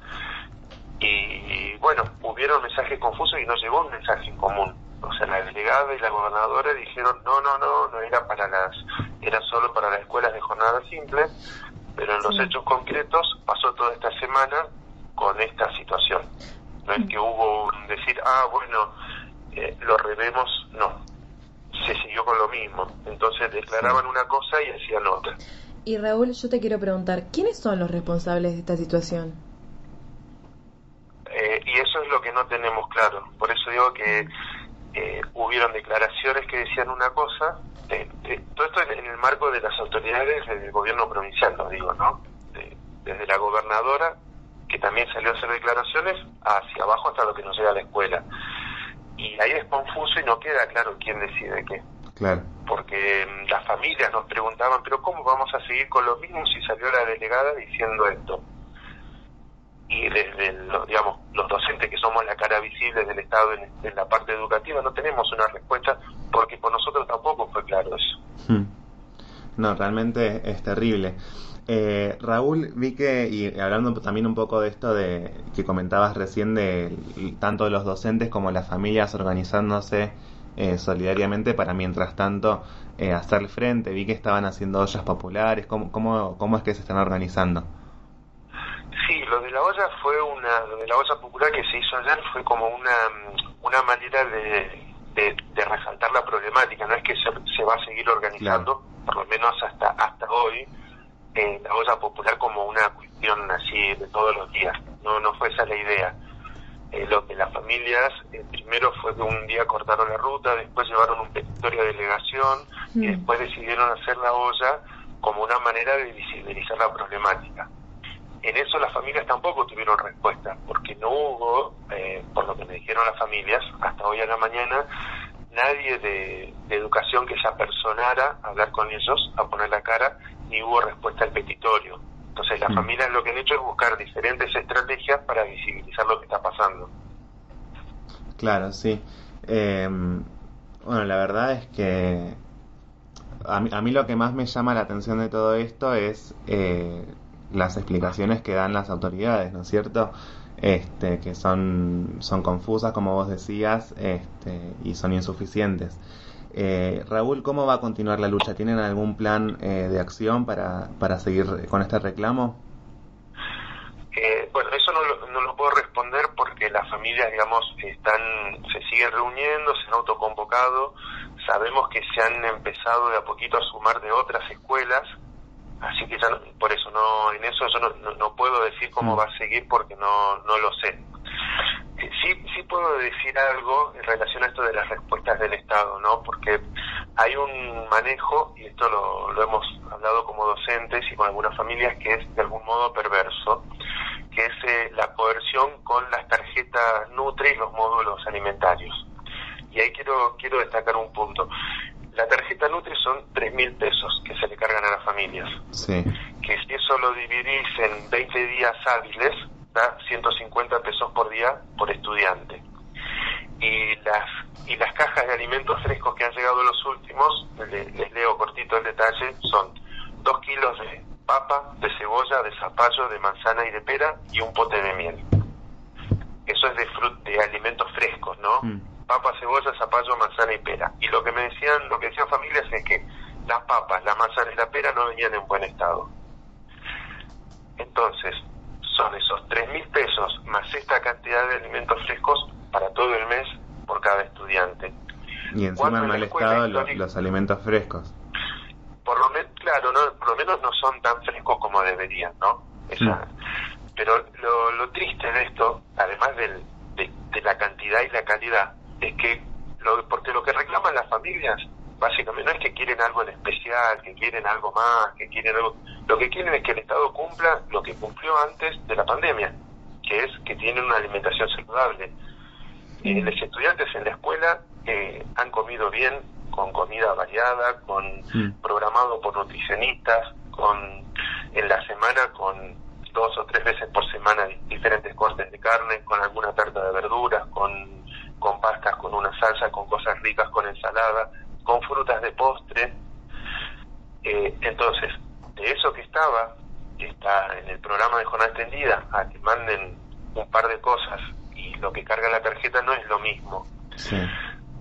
y bueno, hubieron mensajes confusos y no llegó un mensaje en común. O sea, la delegada y la gobernadora dijeron, no, no, no, no era para las, era solo para las escuelas de jornada simple, pero en los hechos concretos pasó toda esta semana con esta situación. No es que hubo un decir, ah, bueno, eh, lo revemos, no. se siguió con lo mismo. Entonces declaraban una cosa y hacían otra. Y Raúl, yo te quiero preguntar, ¿quiénes son los responsables de esta situación? Eh, y eso es lo que no tenemos claro. Por eso digo que eh, hubieron declaraciones que decían una cosa, eh, eh, todo esto en, el marco de las autoridades del gobierno provincial, lo digo, ¿no? desde la gobernadora, que también salió a hacer declaraciones, hacia abajo hasta lo que nos llega a la escuela. Y ahí es confuso y no queda claro quién decide qué. Claro. Porque mm, las familias nos preguntaban, pero ¿cómo vamos a seguir con lo mismo si salió la delegada diciendo esto? y desde los, digamos, los docentes que somos la cara visible del Estado en, la parte educativa no tenemos una respuesta porque por nosotros tampoco fue claro eso. Hmm. No, realmente es terrible. Eh, Raúl, vi que, y hablando también un poco de esto de que comentabas recién de tanto los docentes como las familias organizándose eh, solidariamente para mientras tanto eh, hacer frente, vi que estaban haciendo ollas populares, ¿cómo, cómo, cómo es que se están organizando? Sí, lo de la olla fue una, lo de la olla popular que se hizo ayer fue como una, una manera de, de, resaltar la problemática, no es que se, va a seguir organizando, por lo menos hasta hasta hoy, eh, la olla popular como una cuestión así de todos los días, no no fue esa la idea. Eh, lo que las familias, eh, primero fue que un día cortaron la ruta, después llevaron un petitorio de delegación y mm. después decidieron hacer la olla como una manera de visibilizar la problemática en eso las familias tampoco tuvieron respuesta, porque no hubo, eh, por lo que me dijeron las familias, hasta hoy a la mañana, nadie de, educación que se apersonara a hablar con ellos, a poner la cara, ni hubo respuesta al petitorio. Entonces las mm. familias lo que han hecho es buscar diferentes estrategias para visibilizar lo que está pasando. Claro, sí. Em, bueno, la verdad es que a mí, a mí, lo que más me llama la atención de todo esto es eh, las explicaciones que dan las autoridades, ¿no es cierto? Este, que son, son confusas, como vos decías, este, y son insuficientes. Eh, Raúl, ¿cómo va a continuar la lucha? ¿Tienen algún plan eh, de acción para, para seguir con este reclamo? Eh, bueno, eso no lo, no lo puedo responder porque las familias, digamos, están, se siguen reuniendo, se han autoconvocado, sabemos que se han empezado de a poquito a sumar de otras escuelas, Así que ya por eso no, en eso yo no, no, puedo decir cómo mm. va a seguir porque no, no lo sé. Sí, sí puedo decir algo en relación a esto de las respuestas del Estado, ¿no? Porque hay un manejo, y esto lo, lo hemos hablado como docentes y con algunas familias, que es de algún modo perverso, que es eh, la coerción con las tarjetas Nutri y los módulos alimentarios. Y ahí quiero, quiero destacar un punto. La tarjeta Nutri son tres mil pesos que se le cargan a las familias. Sí. Que si eso lo dividís en 20 días hábiles, da 150 pesos por día por estudiante. Y las y las cajas de alimentos frescos que han llegado los últimos, les, leo cortito el detalle, son dos kilos de papa, de cebolla, de zapallo, de manzana y de pera y un pote de miel. Eso es de, frut de alimentos frescos, ¿no? Mm papa, cebolla, zapallo, manzana y pera. Y lo que me decían, lo que decían familias es que las papas, la manzana y la pera no venían en buen estado. Entonces, son esos tres mil pesos más esta cantidad de alimentos frescos para todo el mes por cada estudiante. Y encima en mal estado los, alimentos frescos. Por lo menos, claro, no, por lo menos no son tan frescos como deberían, ¿no? Esa, mm. Pero lo, lo, triste de esto, además del, de la cantidad y la calidad, es que, lo, porque lo que reclaman las familias, básicamente, no es que quieren algo en especial, que quieren algo más, que quieren algo, lo que quieren es que el Estado cumpla lo que cumplió antes de la pandemia, que es que tienen una alimentación saludable. Eh, los estudiantes en la escuela eh, han comido bien, con comida variada, con programado por nutricionistas, con en la semana con dos o tres veces por semana diferentes cortes de carne, con alguna tarta de verduras, con con pastas, con una salsa, con cosas ricas, con ensalada, con frutas de postre. Eh, entonces, de eso que estaba, que está en el programa de jornada extendida, a que manden un par de cosas y lo que carga la tarjeta no es lo mismo.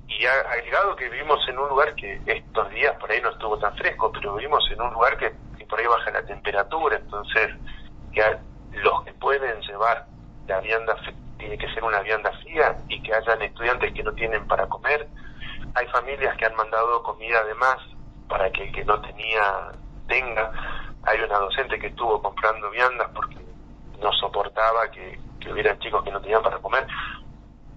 Y ha agregado que vivimos en un lugar que estos días por ahí no estuvo tan fresco, pero vivimos en un lugar que, que por ahí baja la temperatura, entonces que los que pueden llevar la vianda tiene que ser una vianda fría y que hayan estudiantes que no tienen para comer. Hay familias que han mandado comida además para que el que no tenía tenga. Hay una docente que estuvo comprando viandas porque no soportaba que, que hubieran chicos que no tenían para comer.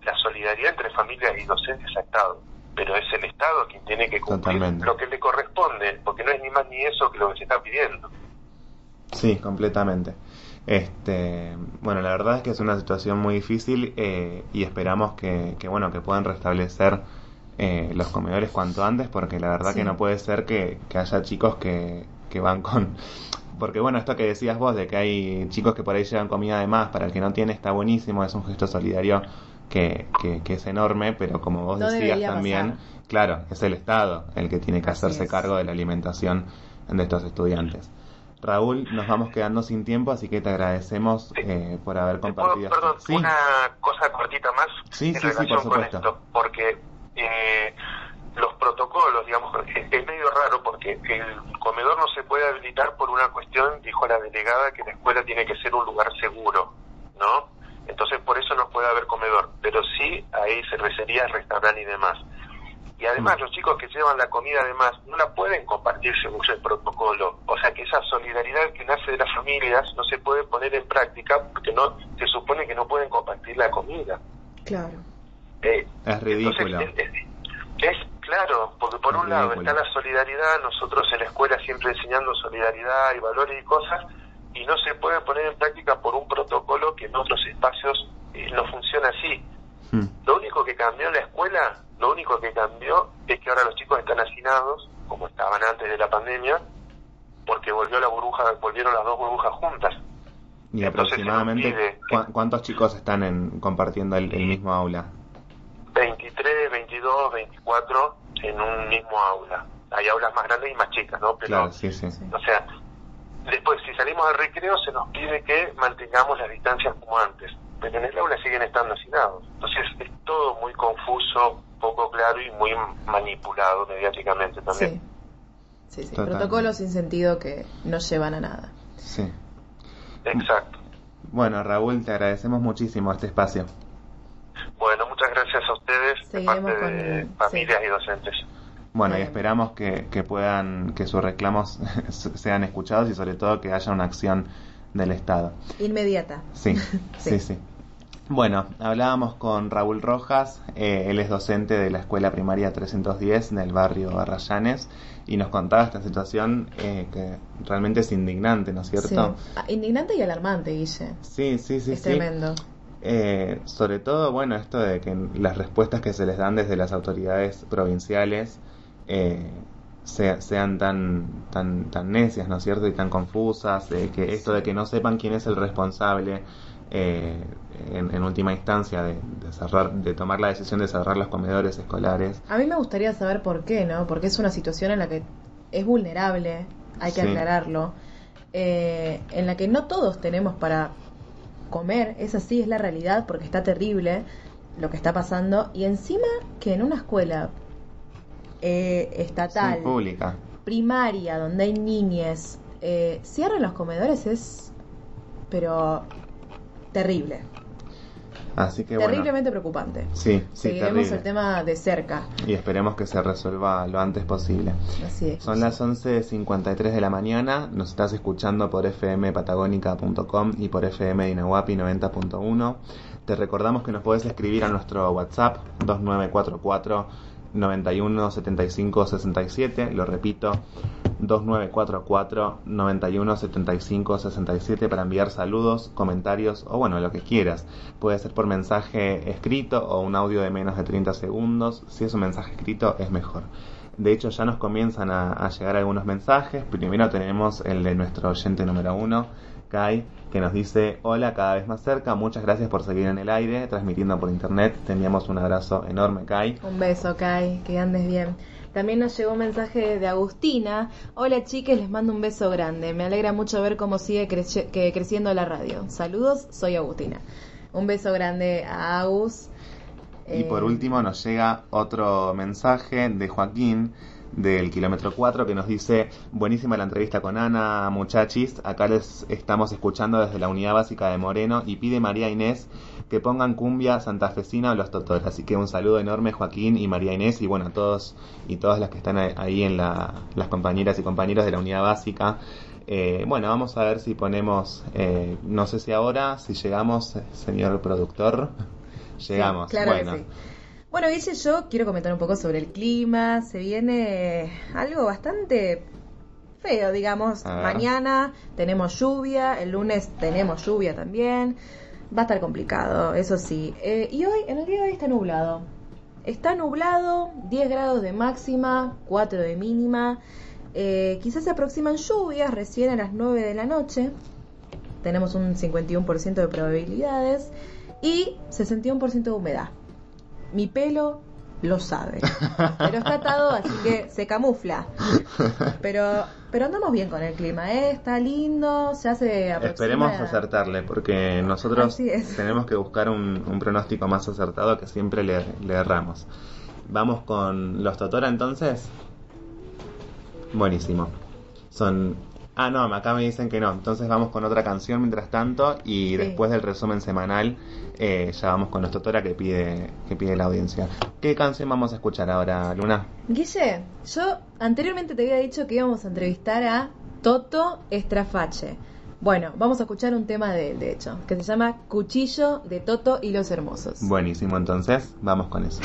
La solidaridad entre familias y docentes ha estado, pero es el Estado quien tiene que cumplir Totalmente. lo que le corresponde, porque no es ni más ni eso que lo que se está pidiendo. Sí, completamente. Este, bueno, la verdad es que es una situación muy difícil eh, y esperamos que, que, bueno, que puedan restablecer eh, los comedores cuanto antes, porque la verdad Sí. que no puede ser que, que haya chicos que, que van con... Porque bueno, esto que decías vos, de que hay chicos que por ahí llevan comida de más, para el que no tiene está buenísimo, es un gesto solidario que, que, que es enorme, pero como vos No decías también, pasar. claro, es el Estado el que tiene que Así hacerse es. cargo de la alimentación de estos estudiantes. Raúl, nos vamos quedando sin tiempo, así que te agradecemos eh, por haber ¿Te puedo- compartido. perdón, Sí, una cosa cortita más Sí, en sí, sí, relación por con supuesto. esto, porque eh, los protocolos, digamos, es, es medio raro porque el comedor no se puede habilitar por una cuestión, dijo la delegada, que la escuela tiene que ser un lugar seguro, ¿no? Entonces por eso no puede haber comedor, pero sí hay cervecerías, restaurantes y demás. Y además Mm. los chicos que llevan la comida además no la pueden compartir según el protocolo. O sea que esa solidaridad que nace de las familias no se puede poner en práctica porque no se supone que no pueden compartir la comida. Claro. Eh, es ridículo. entonces, es, claro, porque por Es un lado está la solidaridad, nosotros en la escuela siempre enseñando solidaridad y valores y cosas, y no se puede poner en práctica por un protocolo que en otros espacios eh, no funciona así. Mm, Lo único que cambió en la escuela, lo único que cambió es que ahora los chicos están hacinados, como estaban antes de la pandemia, porque volvió la burbuja, volvieron las dos burbujas juntas. Y Entonces aproximadamente, pide- ¿cu- ¿cuántos chicos están en, compartiendo el, el mismo aula? 23, 22, 24 en un mismo aula. Hay aulas más grandes y más chicas, ¿no? Pero, Claro, sí, sí. o sea, después si salimos al recreo se nos pide que mantengamos las distancias como antes, pero en el aula siguen estando hacinados. Entonces es todo muy confuso, poco claro y muy manipulado mediáticamente también. Sí. Sí, sí. Protocolos sin sentido que no llevan a nada. Sí. Exacto. Bueno, Raúl, te agradecemos muchísimo este espacio. Bueno, muchas gracias a ustedes de parte de familias sí. y docentes. Bueno, y esperamos que, que puedan, que sus reclamos sean escuchados y sobre todo que haya una acción del Estado. Inmediata. Sí, Sí. sí, sí. Bueno, hablábamos con Raúl Rojas, eh, él es docente de la Escuela Primaria 310 del barrio Arrayanes y nos contaba esta situación eh, que realmente es indignante, ¿no es cierto? Sí. Ah, indignante y alarmante, Guille. Sí, sí, sí, es sí. tremendo. Eh, sobre todo, bueno, esto de que las respuestas que se les dan desde las autoridades provinciales eh, se- sean tan, tan, tan necias, ¿no es cierto? Y tan confusas, de que esto de que no sepan quién es el responsable eh, en, en última instancia de, de cerrar, de tomar la decisión de cerrar los comedores escolares. A mí me gustaría saber por qué, ¿no? Porque es una situación en la que es vulnerable, hay que Sí. aclararlo, eh, en la que no todos tenemos para comer, es así, es la realidad, porque está terrible lo que está pasando, y encima que en una escuela eh, estatal, Sí, pública. primaria, donde hay niñes, eh, cierran los comedores es, pero terrible, Así que bueno, terriblemente preocupante. sí, sí, Seguiremos el tema de cerca, Y esperemos que se resuelva lo antes posible. así es. Son las 11.53 de la mañana, nos estás escuchando por fmpatagónica.com y por FM Dinahuapi 90.1. Te recordamos que nos puedes escribir a nuestro WhatsApp 2944 91 75 67, lo repito, 2944 91 75 67 para enviar saludos, comentarios o bueno, lo que quieras. Puede ser por mensaje escrito o un audio de menos de 30 segundos. Si es un mensaje escrito es mejor. De hecho, ya nos comienzan a, llegar algunos mensajes. Primero tenemos el de nuestro oyente número uno, Kai, que nos dice, hola, cada vez más cerca, muchas gracias por seguir en el aire, transmitiendo por internet. Te enviamos un abrazo enorme, Kai. Un beso, Kai, que andes bien. También nos llegó un mensaje de Agustina. Hola chiques, les mando un beso grande. Me alegra mucho ver cómo sigue que creciendo la radio. Saludos, soy Agustina. Un beso grande a Agus. Y Eh, por último nos llega otro mensaje de Joaquín del kilómetro 4 que nos dice, buenísima la entrevista con Ana, muchachis, acá les estamos escuchando desde la unidad básica de Moreno y pide María Inés que pongan cumbia santafesina o los totores. Así que un saludo enorme Joaquín y María Inés y bueno a todos y todas las que están ahí en la, las compañeras y compañeros de la unidad básica. Eh, bueno, vamos a ver si ponemos, eh, no sé si ahora, si llegamos, señor productor, llegamos. claro bueno. que sí. Bueno, Guille, yo quiero comentar un poco sobre el clima. Se viene algo bastante feo, digamos. Mañana tenemos lluvia, el lunes tenemos lluvia también. Va a estar complicado, eso sí. Eh, y hoy, en el día de hoy está nublado. Está nublado, 10 grados de máxima, 4 de mínima. Eh, quizás se aproximan lluvias recién a las 9 de la noche. Tenemos un 51% de probabilidades y 61% de humedad. Mi pelo lo sabe. Pero está atado, así que se camufla. Pero, pero andamos bien con el clima, ¿eh? Está lindo, se aproxima. Esperemos acertarle, porque nosotros tenemos que buscar un, un pronóstico más acertado que siempre le, le erramos. Vamos con los Totora entonces. Buenísimo. Son. Ah, no, acá me dicen que no. Entonces vamos con otra canción mientras tanto y Sí. después del resumen semanal eh, ya vamos con los Totora que pide, que pide la audiencia. ¿Qué canción vamos a escuchar ahora, Luna? Guille, yo anteriormente te había dicho que íbamos a entrevistar a Toto Estrafache. Bueno, vamos a escuchar un tema de él, de hecho, que se llama Cuchillo de Toto y los Hermosos. Buenísimo, entonces vamos con eso.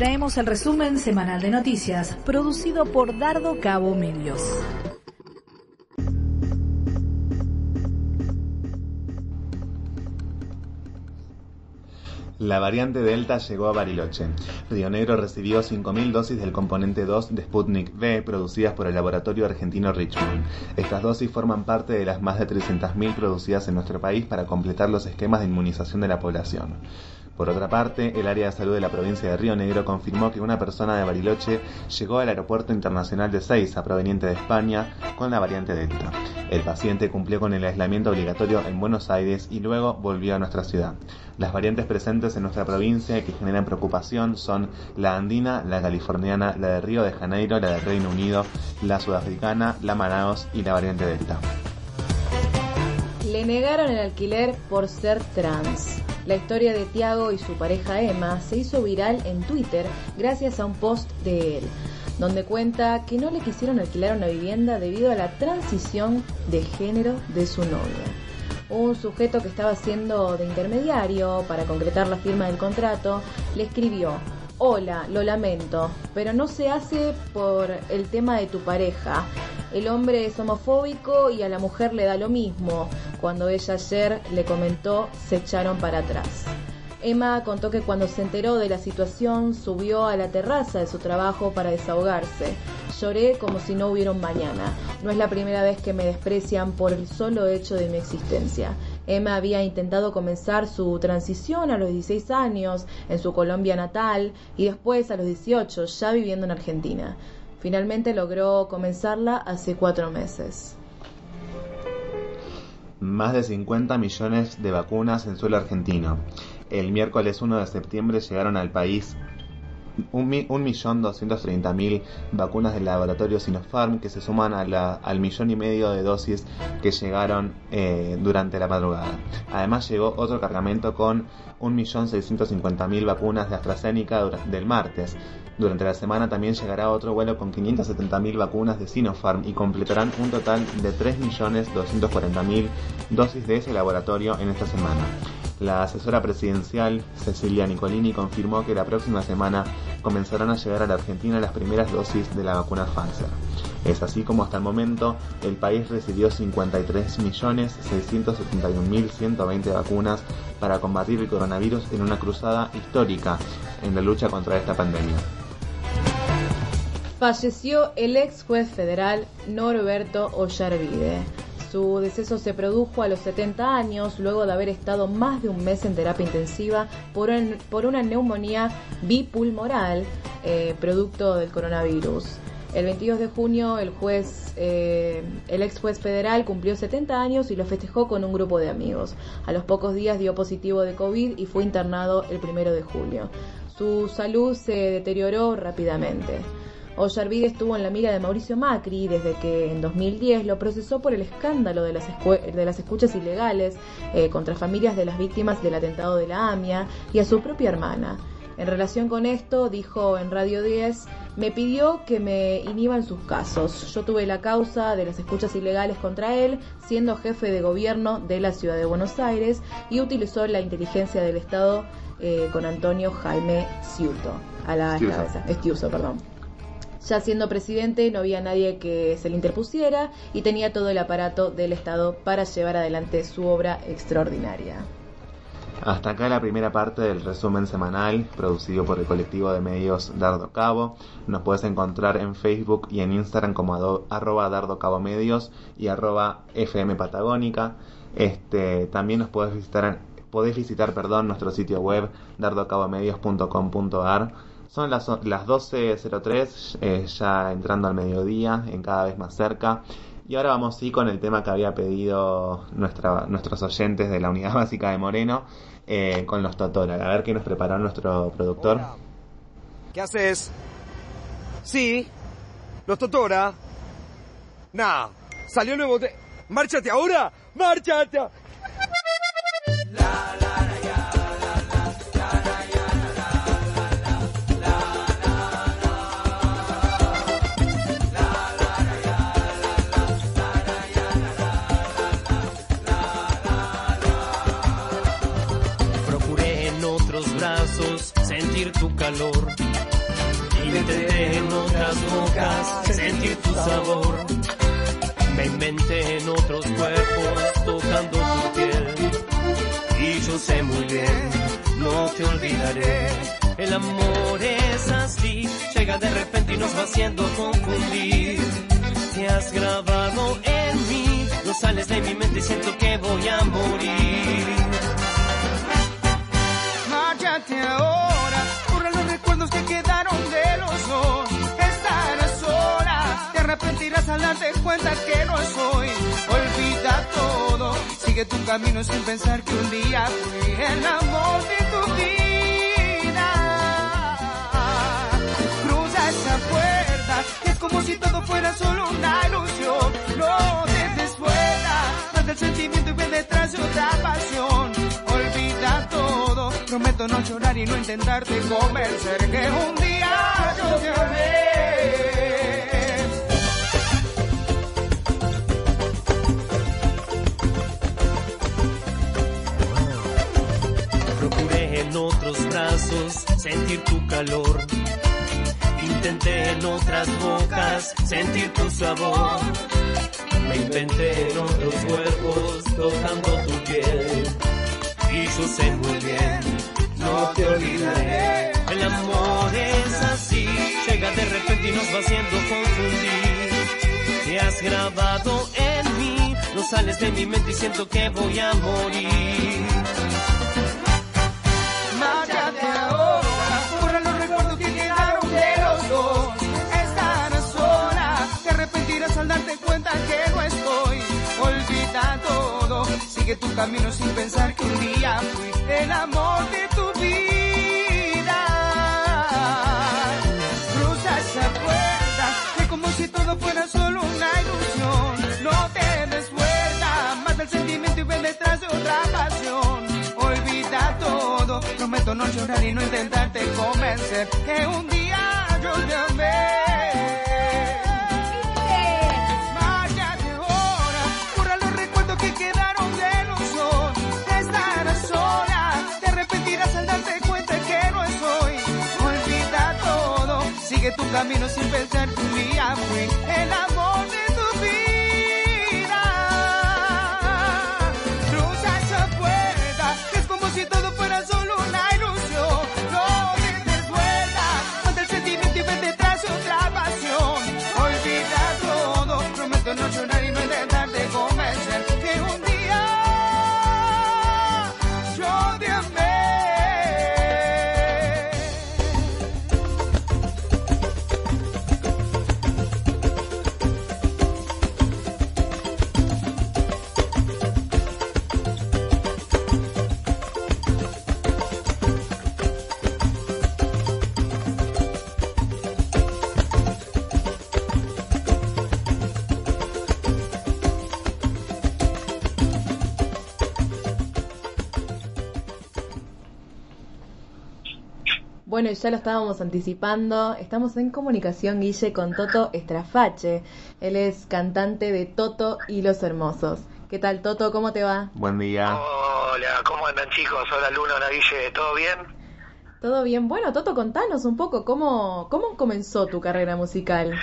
Traemos el resumen semanal de noticias, producido por Dardo Cabo Medios. La variante Delta llegó a Bariloche. Río Negro recibió 5.000 dosis del componente 2 de Sputnik V producidas por el laboratorio argentino Richmond. Estas dosis forman parte de las más de 300.000 producidas en nuestro país para completar los esquemas de inmunización de la población. Por otra parte, el área de salud de la provincia de Río Negro confirmó que una persona de Bariloche llegó al aeropuerto internacional de Seiza, proveniente de España, con la variante Delta. El paciente cumplió con el aislamiento obligatorio en Buenos Aires y luego volvió a nuestra ciudad. Las variantes presentes en nuestra provincia que generan preocupación son la andina, la californiana, la de Río de Janeiro, la del Reino Unido, la sudafricana, la Manaos y la variante Delta. Le negaron el alquiler por ser trans. La historia de Tiago y su pareja Emma se hizo viral en Twitter gracias a un post de él, donde cuenta que no le quisieron alquilar una vivienda debido a la transición de género de su novia. Un sujeto que estaba haciendo de intermediario para concretar la firma del contrato le escribió, Hola, lo lamento, pero no se hace por el tema de tu pareja. El hombre es homofóbico y a la mujer le da lo mismo. Cuando ella ayer le comentó, se echaron para atrás. Emma contó que cuando se enteró de la situación subió a la terraza de su trabajo para desahogarse. Lloré como si no hubiera un mañana. No es la primera vez que me desprecian por el solo hecho de mi existencia. Emma había intentado comenzar su transición a los 16 años en su Colombia natal y después a los 18 ya viviendo en Argentina. Finalmente logró comenzarla hace cuatro meses. Más de 50 millones de vacunas en suelo argentino. El miércoles 1 de septiembre llegaron al país 1.230.000 vacunas del laboratorio Sinopharm que se suman a la, al millón y medio de dosis que llegaron eh, durante la madrugada. Además llegó otro cargamento con 1.650.000 vacunas de AstraZeneca del martes. Durante la semana también llegará otro vuelo con 570.000 vacunas de Sinopharm y completarán un total de 3.240.000 dosis de ese laboratorio en esta semana. La asesora presidencial, Cecilia Nicolini, confirmó que la próxima semana comenzarán a llegar a la Argentina las primeras dosis de la vacuna Pfizer. Es así como hasta el momento el país recibió 53.671.120 vacunas para combatir el coronavirus en una cruzada histórica en la lucha contra esta pandemia. Falleció el ex juez federal Norberto Ollarvide. Su deceso se produjo a los 70 años luego de haber estado más de un mes en terapia intensiva por, una neumonía bipulmoral eh, producto del coronavirus. El 22 de junio el juez, eh, el ex juez federal cumplió 70 años y lo festejó con un grupo de amigos. A los pocos días dio positivo de COVID y fue internado el 1 de julio. Su salud se deterioró rápidamente. Ollarvide estuvo en la mira de Mauricio Macri desde que en 2010 lo procesó por el escándalo de las, de las escuchas ilegales eh, contra familias de las víctimas del atentado de la AMIA y a su propia hermana. En relación con esto, dijo en Radio 10, me pidió que me inhiba en sus casos. Yo tuve la causa de las escuchas ilegales contra él, siendo jefe de gobierno de la ciudad de Buenos Aires, y utilizó la inteligencia del Estado eh, con Antonio Jaime Ciuto, a la cabeza, Estiuso, perdón. Ya siendo presidente no había nadie que se le interpusiera y tenía todo el aparato del Estado para llevar adelante su obra extraordinaria. Hasta acá la primera parte del resumen semanal producido por el colectivo de medios Dardo Cabo. Nos puedes encontrar en Facebook y en Instagram como arroba Dardo Cabo Medios y arroba FM Patagónica. Este, también nos puedes visitar, podés visitar perdón, nuestro sitio web dardocabomedios.com.ar son las, las 12.03, eh, ya entrando al mediodía, en cada vez más cerca. Y ahora vamos sí con el tema que había pedido nuestra, nuestros oyentes de la unidad básica de Moreno, eh, con los Totora. A ver qué nos preparó nuestro productor. ¿Qué haces? Sí, los Totora. Nah, salió nuevo. Te... ¡Márchate ahora! ¡Márchate! Sentir tu calor. Intenté en otras bocas sentir tu sabor. Me inventé en otros cuerpos tocando tu piel. Y yo sé muy bien, no te olvidaré. El amor es así, llega de repente y nos va haciendo confundir. Te has grabado en mí, no sales de mi mente y siento que voy a morir. Márchate ahora, borra los recuerdos que quedaron de los dos. Estarás sola, te arrepentirás al darte cuenta que no soy. Olvida todo, sigue tu camino sin pensar que un día fui el amor de tu vida. Cruza esa puerta, es como si todo fuera solo una ilusión. No te des manda el sentimiento y ve detrás de otra pasión. Prometo no llorar y no intentarte convencer que un día yo te amé. Procuré en otros brazos sentir tu calor. Intenté en otras bocas sentir tu sabor. Me inventé en otros cuerpos tocando tu piel. Y yo sé muy bien, no te olvidaré. El amor es así, llega de repente y nos va haciendo confundir. Te has grabado en mí, no sales de mi mente y siento que voy a morir. Sigue tu camino sin pensar que un día fui el amor de tu vida. Cruza esa puerta, que como si todo fuera solo una ilusión. No te des vuelta, mata el sentimiento y ven detrás de otra pasión. Olvida todo, prometo no llorar y no intentarte convencer que un día yo te amé. Tu camino sin pensar que un día fui el amor Bueno, y ya lo estábamos anticipando. Estamos en comunicación, Guille, con Toto Estrafache. Él es cantante de Toto y los Hermosos. ¿Qué tal, Toto? ¿Cómo te va? Buen día. Hola, ¿cómo andan chicos? Hola Luna, hola Guille, ¿todo bien? ¿Todo bien? Bueno, Toto, contanos un poco cómo, cómo comenzó tu carrera musical.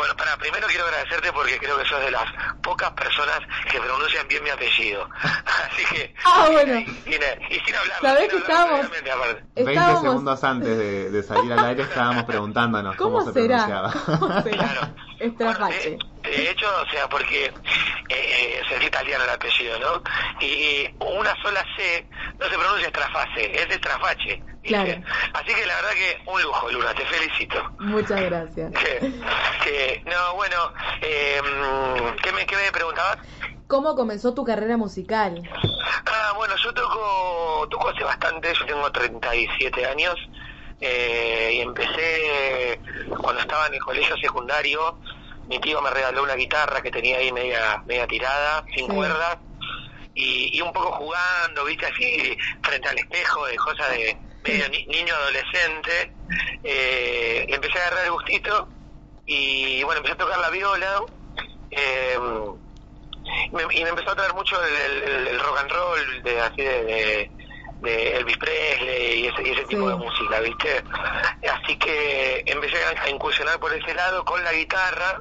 Bueno, para primero quiero agradecerte porque creo que sos de las pocas personas que pronuncian bien mi apellido. Así que. Ah, bueno. Y, sin- y sin hablar. Sabés sin que hablar estábamos- previamente, aparte. 20 Estábamos- segundos antes de, de salir al aire estábamos preguntándonos cómo, ¿Cómo se será? pronunciaba. ¿Cómo será? Estrafache. De hecho, o sea, porque eh, eh, es italiano el apellido, ¿no? Y una sola C no se pronuncia estrafase, es estrafache. ¿viste? Claro. Así que la verdad que un lujo, Luna, te felicito. Muchas gracias. Que, que- no, bueno, eh, ¿qué, me, ¿qué me preguntabas? ¿Cómo comenzó tu carrera musical? Ah, bueno, yo toco, toco hace bastante, yo tengo 37 años eh, y empecé cuando estaba en el colegio secundario. Mi tío me regaló una guitarra que tenía ahí media, media tirada, sin Sí. cuerdas, y, y un poco jugando, viste, así frente al espejo, de cosas de medio ni- niño adolescente. Eh, empecé a agarrar el gustito y bueno, empecé a tocar la viola. Eh, me- y me empezó a traer mucho el, el- el rock and roll, de, así de, de, de Elvis Presley y ese, y ese tipo de música, ¿viste? Así que empecé a, a incursionar por ese lado con la guitarra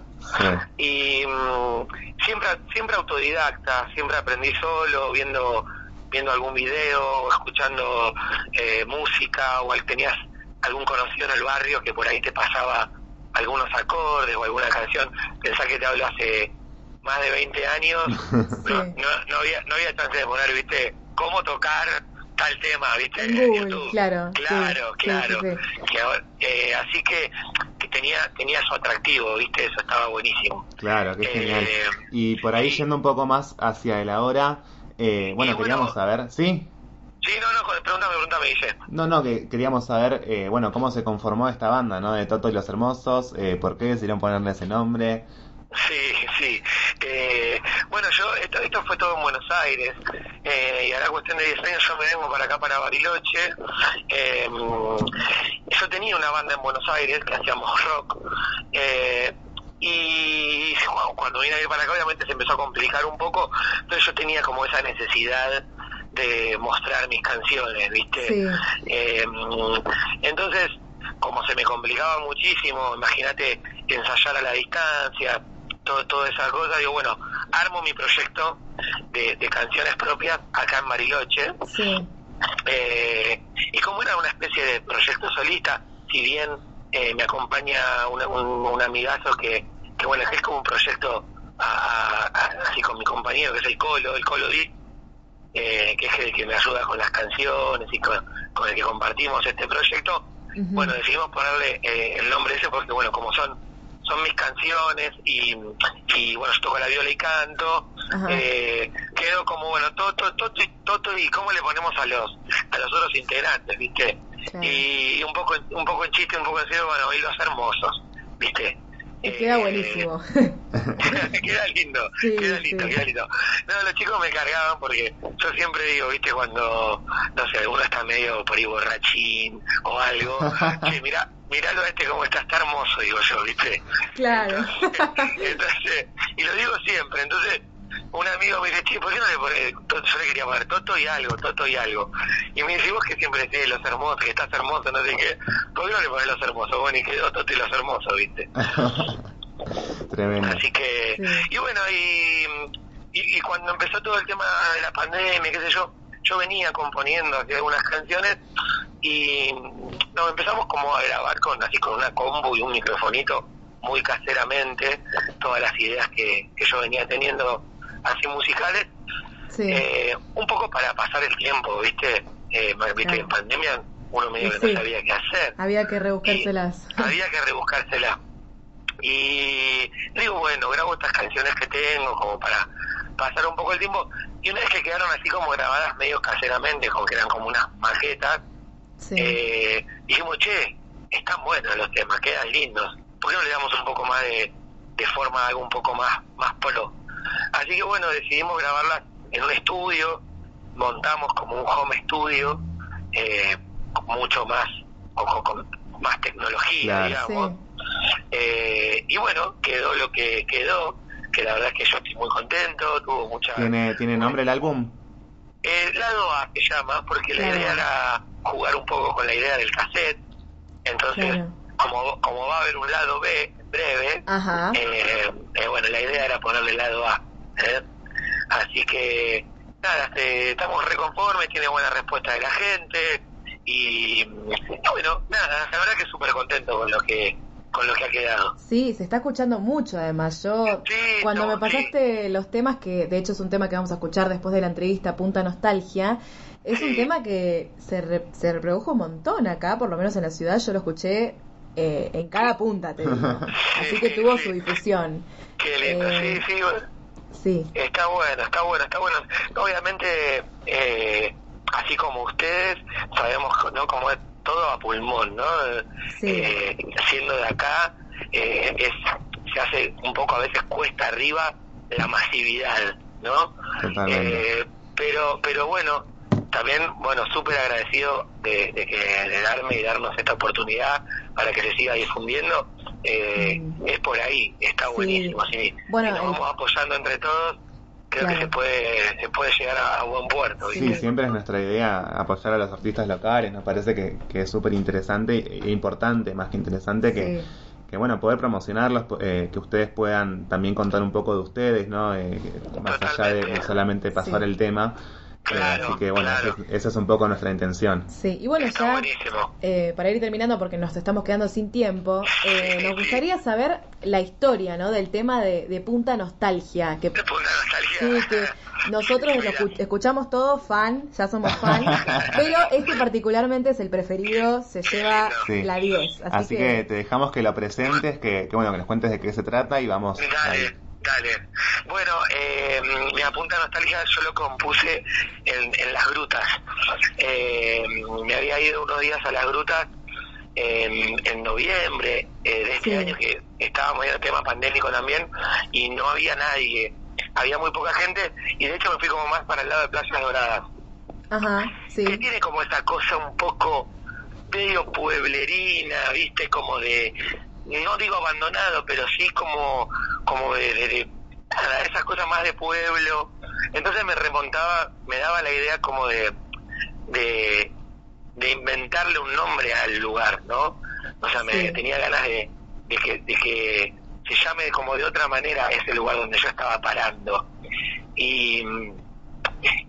y mm, siempre siempre autodidacta, siempre aprendí solo, viendo viendo algún video o escuchando eh, música o al- tenías algún conocido en el barrio que por ahí te pasaba algunos acordes o alguna canción, pensá que te hablo hace más de 20 años, no, no, no había, no había chance de poner, viste, cómo tocar tal tema, viste, En Google, YouTube. claro. Claro, sí, claro. sí, sí. Que ahora- eh, así que, que tenía tenía su atractivo, viste, eso estaba buenísimo. Claro, qué genial. Eh, Y por ahí yendo un poco más hacia el ahora, eh, bueno, queríamos saber, ¿sí? Sí, no, no, pregúntame, pregúntame, dice. No, no, que queríamos saber, eh, bueno, cómo se conformó esta banda, ¿no? De Toto y los Hermosos, eh, por qué decidieron ponerle ese nombre. Sí, sí. Eh, bueno, yo, esto, esto fue todo en Buenos Aires, eh, y a la cuestión de 10 años yo me vengo para acá, para Bariloche. Eh, yo tenía una banda en Buenos Aires que hacíamos rock, eh, y bueno, cuando vine a ir para acá obviamente se empezó a complicar un poco, entonces yo tenía como esa necesidad de mostrar mis canciones, ¿viste? Sí. Eh, entonces, como se me complicaba muchísimo, imagínate ensayar a la distancia, todo, toda esa cosa, digo, bueno, armo mi proyecto de, de canciones propias acá en Bariloche. Sí. Eh, y como era una especie de proyecto solista, si bien eh, me acompaña una- un, un amigazo que, que, bueno, es como un proyecto a- a- así con mi compañero, que es el Colo, el Colo Di, eh, que es el que me ayuda con las canciones y con, con el que compartimos este proyecto, bueno, decidimos ponerle eh, el nombre ese porque, bueno, como son son mis canciones y, y bueno, yo toco la viola y canto, eh, quedó como, bueno, Toto, y Toto y cómo le ponemos a los a los otros integrantes, ¿viste? Y un poco un poco en chiste, un poco en serio, bueno, y los hermosos, ¿viste? Y queda Eh, buenísimo. queda lindo, Sí, queda lindo, sí. queda lindo. No, los chicos me cargaban porque yo siempre digo, viste, cuando, no sé, alguno está medio por ahí borrachín o algo, che, mira, miralo a este como está, está hermoso, digo yo, viste. Claro. Entonces, y lo digo siempre, entonces un amigo me dice, che, ¿por qué no le pones, yo le quería poner Toto y algo, Toto y algo? Y me dice, vos que siempre decís los hermosos, que estás hermoso, no sé qué, ¿por qué no le pones los hermosos? Bueno, y quedó Toto y los hermosos, viste. Tremendo. Así que, y bueno, y, y, y cuando empezó todo el tema de la pandemia, qué sé yo, yo venía componiendo así algunas canciones y nos empezamos como a grabar con así con una combo y un microfonito muy caseramente todas las ideas que, que yo venía teniendo así musicales Sí. eh, un poco para pasar el tiempo viste eh, viste en pandemia uno medio Y que sí. no sabía qué hacer Había que rebuscárselas. había que rebuscársela. Y digo, bueno, grabo estas canciones que tengo como para pasar un poco el tiempo. Y una vez que quedaron así como grabadas medio caseramente, como que eran como unas maquetas, eh, dijimos, che, están buenos los temas, quedan lindos. ¿Por qué no le damos un poco más de, de forma algo un poco más, más pro? Así que bueno, decidimos grabarlas en un estudio, montamos como un home studio, eh, mucho más, o con, más tecnología, Claro. digamos. Eh, y bueno, quedó lo que quedó, que la verdad es que yo estoy muy contento, tuvo mucha... ¿Tiene, ¿Tiene nombre el álbum? El lado A se llama, porque la idea era jugar un poco con la idea del cassette. Entonces, Claro. como, como va a haber un lado B en breve, Ajá. eh, eh, bueno, la idea era ponerle el lado A. ¿eh? Así que, nada, este, estamos reconformes, tiene buena respuesta de la gente. Y, y bueno, nada, la verdad que súper contento con lo que con lo que ha quedado. Sí, se está escuchando mucho además. Yo, cuando me pasaste los temas, que de hecho es un tema que vamos a escuchar después de la entrevista, Punta Nostalgia, es un tema que se, re- se reprodujo un montón acá, por lo menos en la ciudad, yo lo escuché eh, en cada punta, te digo. Así que tuvo su difusión. Qué lindo, Eh, sí, sí, bueno. Sí, Está bueno, está bueno, está bueno. Obviamente, eh, así como ustedes, sabemos ¿no? como es todo a pulmón, ¿no? Eh, siendo de acá, eh, es, se hace un poco a veces cuesta arriba la masividad, ¿no? Eh, pero, pero bueno, también, bueno, súper agradecido de, de que de darme y darnos esta oportunidad para que se siga difundiendo. Eh, Es por ahí, está buenísimo. Si, Bueno, si nos el- vamos apoyando entre todos, creo que se puede se puede llegar a, a buen puerto. Sí, siempre es nuestra idea apoyar a los artistas locales. Nos parece que, que es súper interesante e importante, más que interesante, que, que bueno, poder promocionarlos, eh, que ustedes puedan también contar un poco de ustedes, ¿no? Eh, más allá de, de solamente pasar Sí. el tema. Eh, así que bueno, esa- esa es un poco nuestra intención. Sí, y bueno, ya eh, para ir terminando, porque nos estamos quedando sin tiempo, eh, nos gustaría saber la historia ¿no? del tema de, de Punta Nostalgia. Que, Sí, que nosotros lo escu- escuchamos todos fan, ya somos fan, pero este particularmente es el preferido, se lleva Sí. la 10. Así, Así que te dejamos que lo presentes, que, que bueno, que nos cuentes de qué se trata y vamos ahí. Dale. Bueno, eh, mi apunta nostalgia yo lo compuse en, en las grutas. Eh, me había ido unos días a las grutas en, en noviembre eh, de este Sí. año que estábamos en el tema pandémico también y no había nadie. Había muy poca gente y de hecho me fui como más para el lado de Playas Doradas. Ajá, sí. que tiene como esa cosa un poco medio pueblerina, viste, como de, no digo abandonado, pero sí como, como de, de, de- nada, esas cosas más de pueblo. Entonces me remontaba, me daba la idea como de, de, de inventarle un nombre al lugar, ¿no? O sea, me Sí. tenía ganas de, de que, de que se llame como de otra manera ese lugar donde yo estaba parando. Y,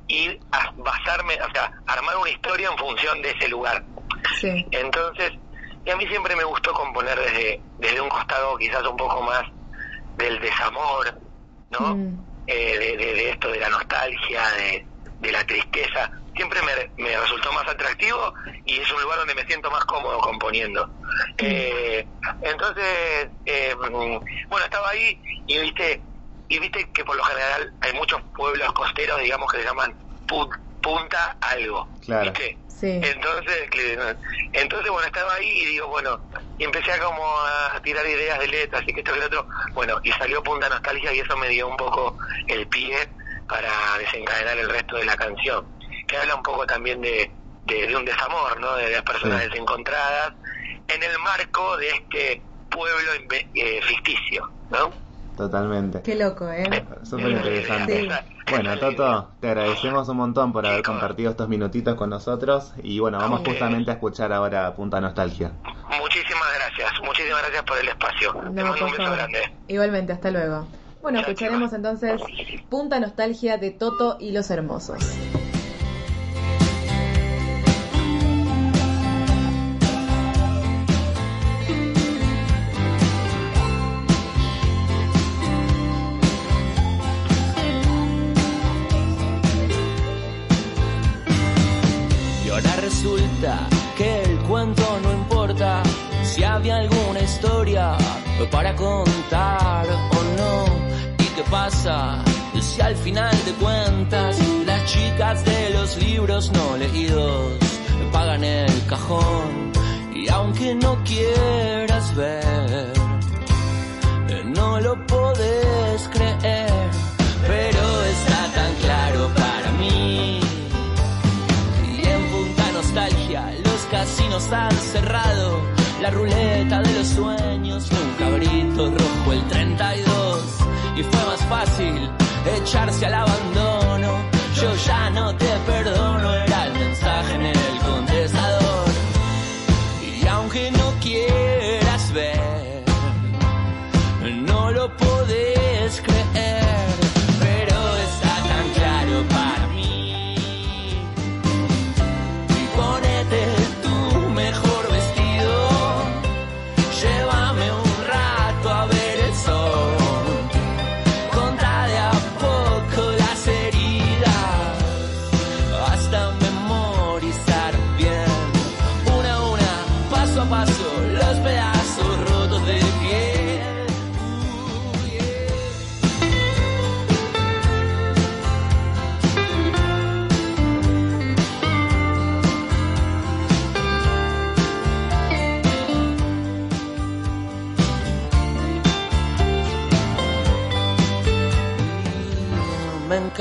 y a- basarme, o sea, armar una historia en función de ese lugar. Sí. Entonces, y a mí siempre me gustó componer desde, desde un costado quizás un poco más del desamor, ¿no? Eh, de, de- de esto, de la nostalgia, de, de la tristeza. Siempre me, me resultó más atractivo y es un lugar donde me siento más cómodo componiendo. Eh, entonces, eh, mm, bueno, estaba ahí y viste, y viste que por lo general hay muchos pueblos costeros, digamos, que se llaman pu- punta algo. Claro. ¿Viste? Sí. Entonces, que- entonces bueno, estaba ahí y digo, bueno, y empecé a como a tirar ideas de letras y que esto que lo otro, bueno, y salió Punta Nostalgia y eso me dio un poco el pie para desencadenar el resto de la canción, que habla un poco también de, de, de un desamor, ¿no? De las personas Sí. desencontradas en el marco de este pueblo eh, ficticio, ¿no? Totalmente. Qué loco, ¿eh? Súper interesante. Sí. Bueno, Toto, te agradecemos un montón por haber compartido estos minutitos con nosotros y bueno, vamos justamente a escuchar ahora Punta Nostalgia. Muchísimas gracias, muchísimas gracias por el espacio. Te No, mando un por beso favor. grande. Igualmente, hasta luego. Bueno, escucharemos entonces Punta Nostalgia de Toto y los Hermosos. Para contar o no. ¿Y qué pasa si al final de cuentas las chicas de los libros no leídos pagan el cajón? Y aunque no quieras ver, no lo podés creer, pero está tan claro para mí. Y en Punta Nostalgia los casinos han cerrado. Ruleta de los sueños, un cabrito rojo el 32. Y fue más fácil echarse al abandono. Yo ya no te perdono, era el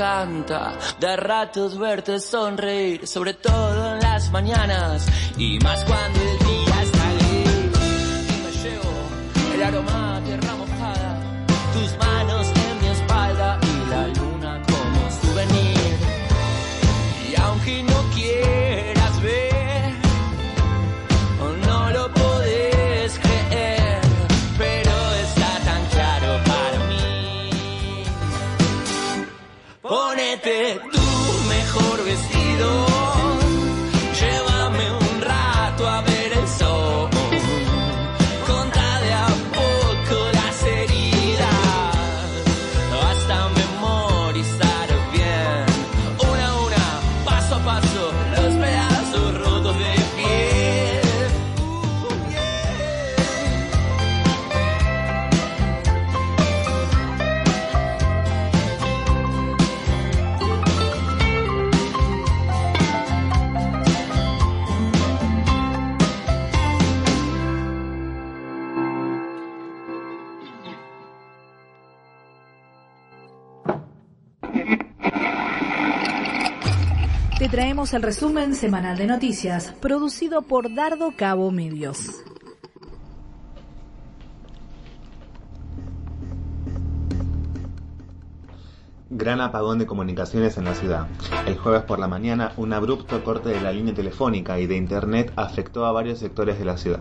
encanta de ratos verte sonreír, sobre todo en las mañanas y más cuando el día está gris. El resumen semanal de noticias, producido por Dardo Cabo Medios. Gran apagón de comunicaciones en la ciudad. El jueves por la mañana, un abrupto corte de la línea telefónica y de internet afectó a varios sectores de la ciudad.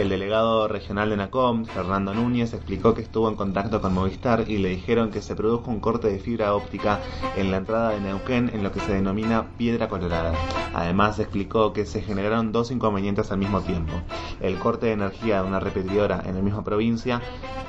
El delegado regional de NACOM, Fernando Núñez, explicó que estuvo en contacto con Movistar y le dijeron que se produjo un corte de fibra óptica en la entrada de Neuquén en lo que se denomina Piedra Colorada. Además, explicó que se generaron dos inconvenientes al mismo tiempo. El corte de energía de una repetidora en la misma provincia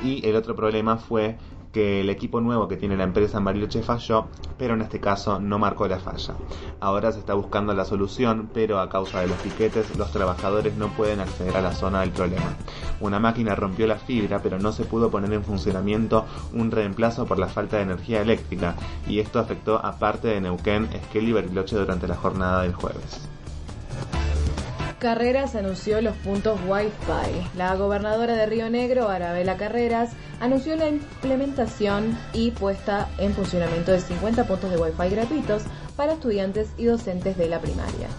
y el otro problema fue que el equipo nuevo que tiene la empresa en Bariloche falló, pero en este caso no marcó la falla. Ahora se está buscando la solución, pero a causa de los piquetes los trabajadores no pueden acceder a la zona del problema. Una máquina rompió la fibra, pero no se pudo poner en funcionamiento un reemplazo por la falta de energía eléctrica, y esto afectó a parte de Neuquén, Esquel y Bariloche durante la jornada del jueves. Carreras anunció los puntos Wi-Fi. La gobernadora de Río Negro, Arabela Carreras, anunció la implementación y puesta en funcionamiento de 50 puntos de Wi-Fi gratuitos para estudiantes y docentes de la primaria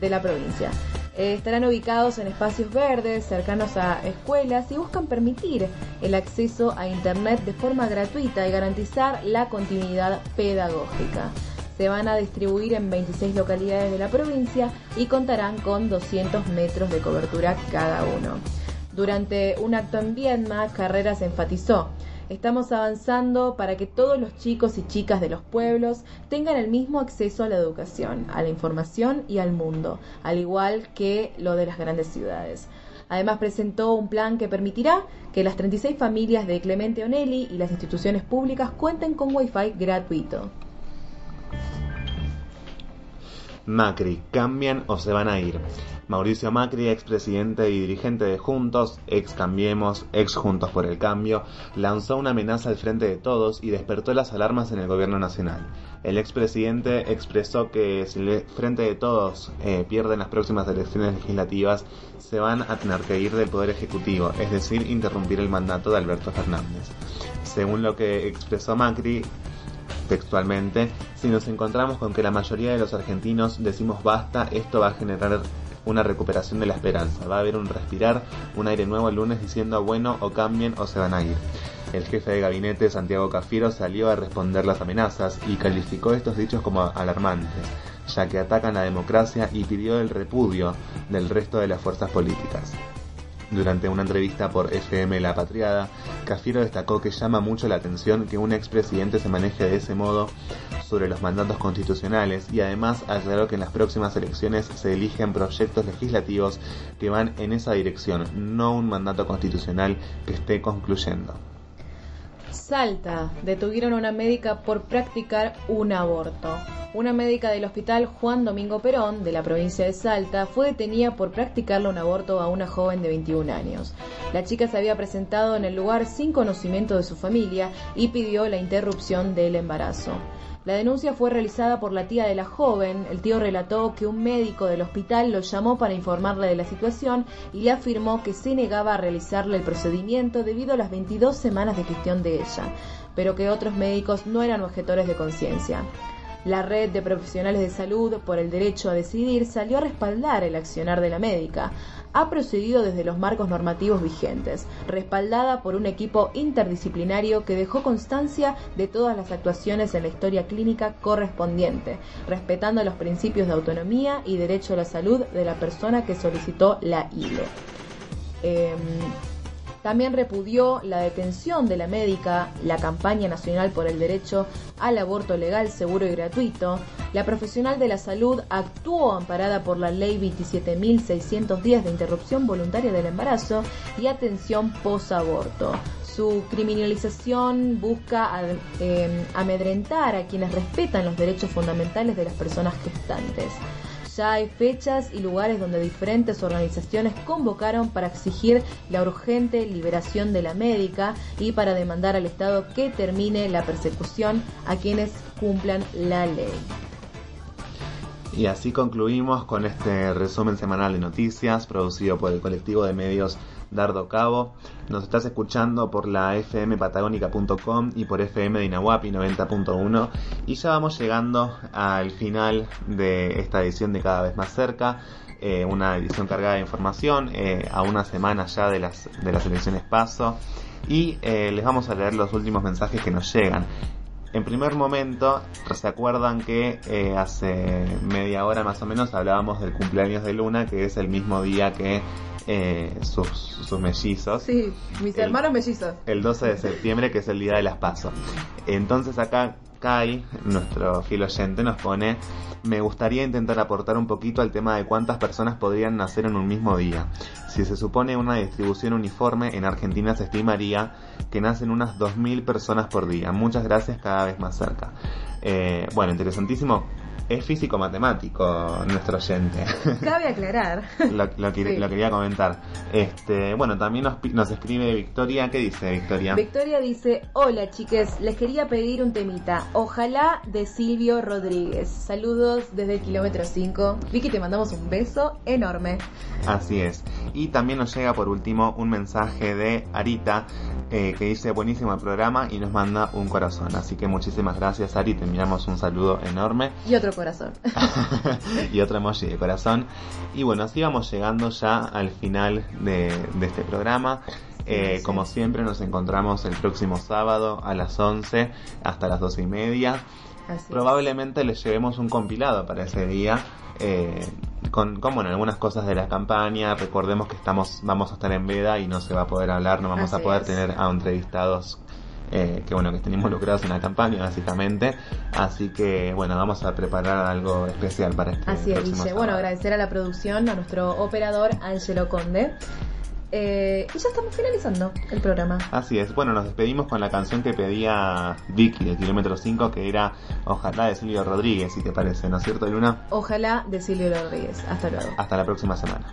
de la provincia. Estarán ubicados en espacios verdes, cercanos a escuelas y buscan permitir el acceso a Internet de forma gratuita y garantizar la continuidad pedagógica se van a distribuir en 26 localidades de la provincia y contarán con 200 metros de cobertura cada uno. Durante un acto en Viedma, Carreras enfatizó, estamos avanzando para que todos los chicos y chicas de los pueblos tengan el mismo acceso a la educación, a la información y al mundo, al igual que lo de las grandes ciudades. Además presentó un plan que permitirá que las 36 familias de Clemente Onelli y las instituciones públicas cuenten con Wi-Fi gratuito. Macri, ¿cambian o se van a ir? Mauricio Macri, expresidente y dirigente de Juntos, ex Cambiemos, ex Juntos por el Cambio, lanzó una amenaza al frente de todos y despertó las alarmas en el gobierno nacional. El expresidente expresó que si el frente de todos eh, pierden las próximas elecciones legislativas, se van a tener que ir del Poder Ejecutivo, es decir, interrumpir el mandato de Alberto Fernández. Según lo que expresó Macri, textualmente, si nos encontramos con que la mayoría de los argentinos decimos basta, esto va a generar una recuperación de la esperanza. Va a haber un respirar, un aire nuevo el lunes diciendo bueno o cambien o se van a ir. El jefe de gabinete, Santiago Cafiero, salió a responder las amenazas y calificó estos dichos como alarmantes, ya que atacan la democracia y pidió el repudio del resto de las fuerzas políticas. Durante una entrevista por FM La Patriada, Cafiero destacó que llama mucho la atención que un expresidente se maneje de ese modo sobre los mandatos constitucionales y además aclaró que en las próximas elecciones se eligen proyectos legislativos que van en esa dirección, no un mandato constitucional que esté concluyendo. Salta, detuvieron a una médica por practicar un aborto. Una médica del hospital Juan Domingo Perón, de la provincia de Salta, fue detenida por practicarle un aborto a una joven de 21 años. La chica se había presentado en el lugar sin conocimiento de su familia y pidió la interrupción del embarazo. La denuncia fue realizada por la tía de la joven. El tío relató que un médico del hospital lo llamó para informarle de la situación y le afirmó que se negaba a realizarle el procedimiento debido a las 22 semanas de gestión de ella, pero que otros médicos no eran objetores de conciencia. La red de profesionales de salud por el derecho a decidir salió a respaldar el accionar de la médica. Ha procedido desde los marcos normativos vigentes, respaldada por un equipo interdisciplinario que dejó constancia de todas las actuaciones en la historia clínica correspondiente, respetando los principios de autonomía y derecho a la salud de la persona que solicitó la ILE. Eh, También repudió la detención de la médica, la campaña nacional por el derecho al aborto legal, seguro y gratuito. La profesional de la salud actuó amparada por la ley 27.610 de interrupción voluntaria del embarazo y atención posaborto. Su criminalización busca eh, amedrentar a quienes respetan los derechos fundamentales de las personas gestantes. Ya hay fechas y lugares donde diferentes organizaciones convocaron para exigir la urgente liberación de la médica y para demandar al Estado que termine la persecución a quienes cumplan la ley. Y así concluimos con este resumen semanal de noticias producido por el colectivo de medios Dardo Cabo. Nos estás escuchando por la fmpatagónica.com y por FM de Inahuapi 90.1 y ya vamos llegando al final de esta edición de Cada vez más cerca. eh, una edición cargada de información eh, a una semana ya de las, de las elecciones paso y eh, les vamos a leer los últimos mensajes que nos llegan. En primer momento, ¿se acuerdan que hace media hora más o menos hablábamos del cumpleaños de Luna, que es el mismo día que eh, sus, sus mellizos? Sí, mis El- hermanos mellizos. El 12 de septiembre, que es el día de las PASO. Entonces acá Kai, nuestro fiel oyente, nos pone, me gustaría intentar aportar un poquito al tema de cuántas personas podrían nacer en un mismo día. Si se supone una distribución uniforme, en Argentina se estimaría que nacen unas 2.000 personas por día. Muchas gracias, cada vez más cerca. Eh, bueno, interesantísimo. Es físico-matemático nuestro oyente. Cabe aclarar. lo, Sí. lo quería comentar. Este, bueno, también nos, nos escribe Victoria. ¿Qué dice Victoria? Victoria dice, hola chiques, les quería pedir un temita, ojalá de Silvio Rodríguez. Saludos desde el kilómetro 5. Vicky, te mandamos un beso enorme. Así es. Y también nos llega por último un mensaje de Arita eh, que dice buenísimo el programa y nos manda un corazón. Así que muchísimas gracias Ari, te enviamos un saludo enorme Y otro corazón. y otro emoji de corazón. Y bueno, así vamos llegando ya al final de, de este programa. Eh. Como siempre nos encontramos el próximo sábado a las 11 hasta las 12 y media. Así es. Probablemente les llevemos un compilado para ese día. eh, con, con bueno, algunas cosas de la campaña. Recordemos que estamos, vamos a estar en veda y no se va a poder hablar, no vamos Así a poder es. tener a entrevistados eh, que bueno, que estén involucrados en la campaña básicamente. Así que bueno, vamos a preparar algo especial para este Así es, Guille. Bueno, agradecer a la producción, a nuestro operador Angelo Conde. Eh, y ya estamos finalizando el programa. Así es, bueno, nos despedimos con la canción que pedía Vicky de Kilómetro 5, que era Ojalá de Silvio Rodríguez, si te parece, ¿no es cierto, Luna? Ojalá de Silvio Rodríguez. Hasta luego. Hasta la próxima semana.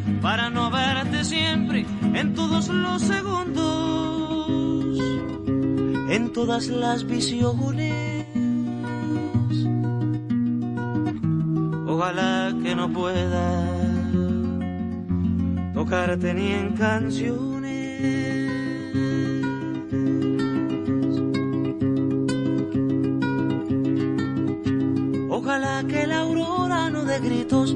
para no verte siempre en todos los segundos, en todas las visiones. Ojalá que no pueda tocarte ni en canciones. Ojalá que la aurora no dé gritos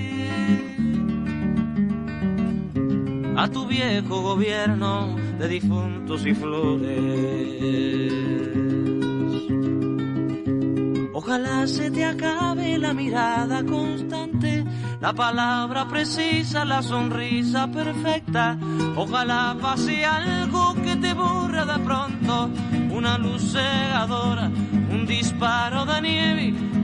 A tu viejo gobierno de difuntos y flores. Ojalá se te acabe la mirada constante, la palabra precisa, la sonrisa perfecta. Ojalá pase algo que te borra de pronto, una luz cegadora, un disparo de nieve.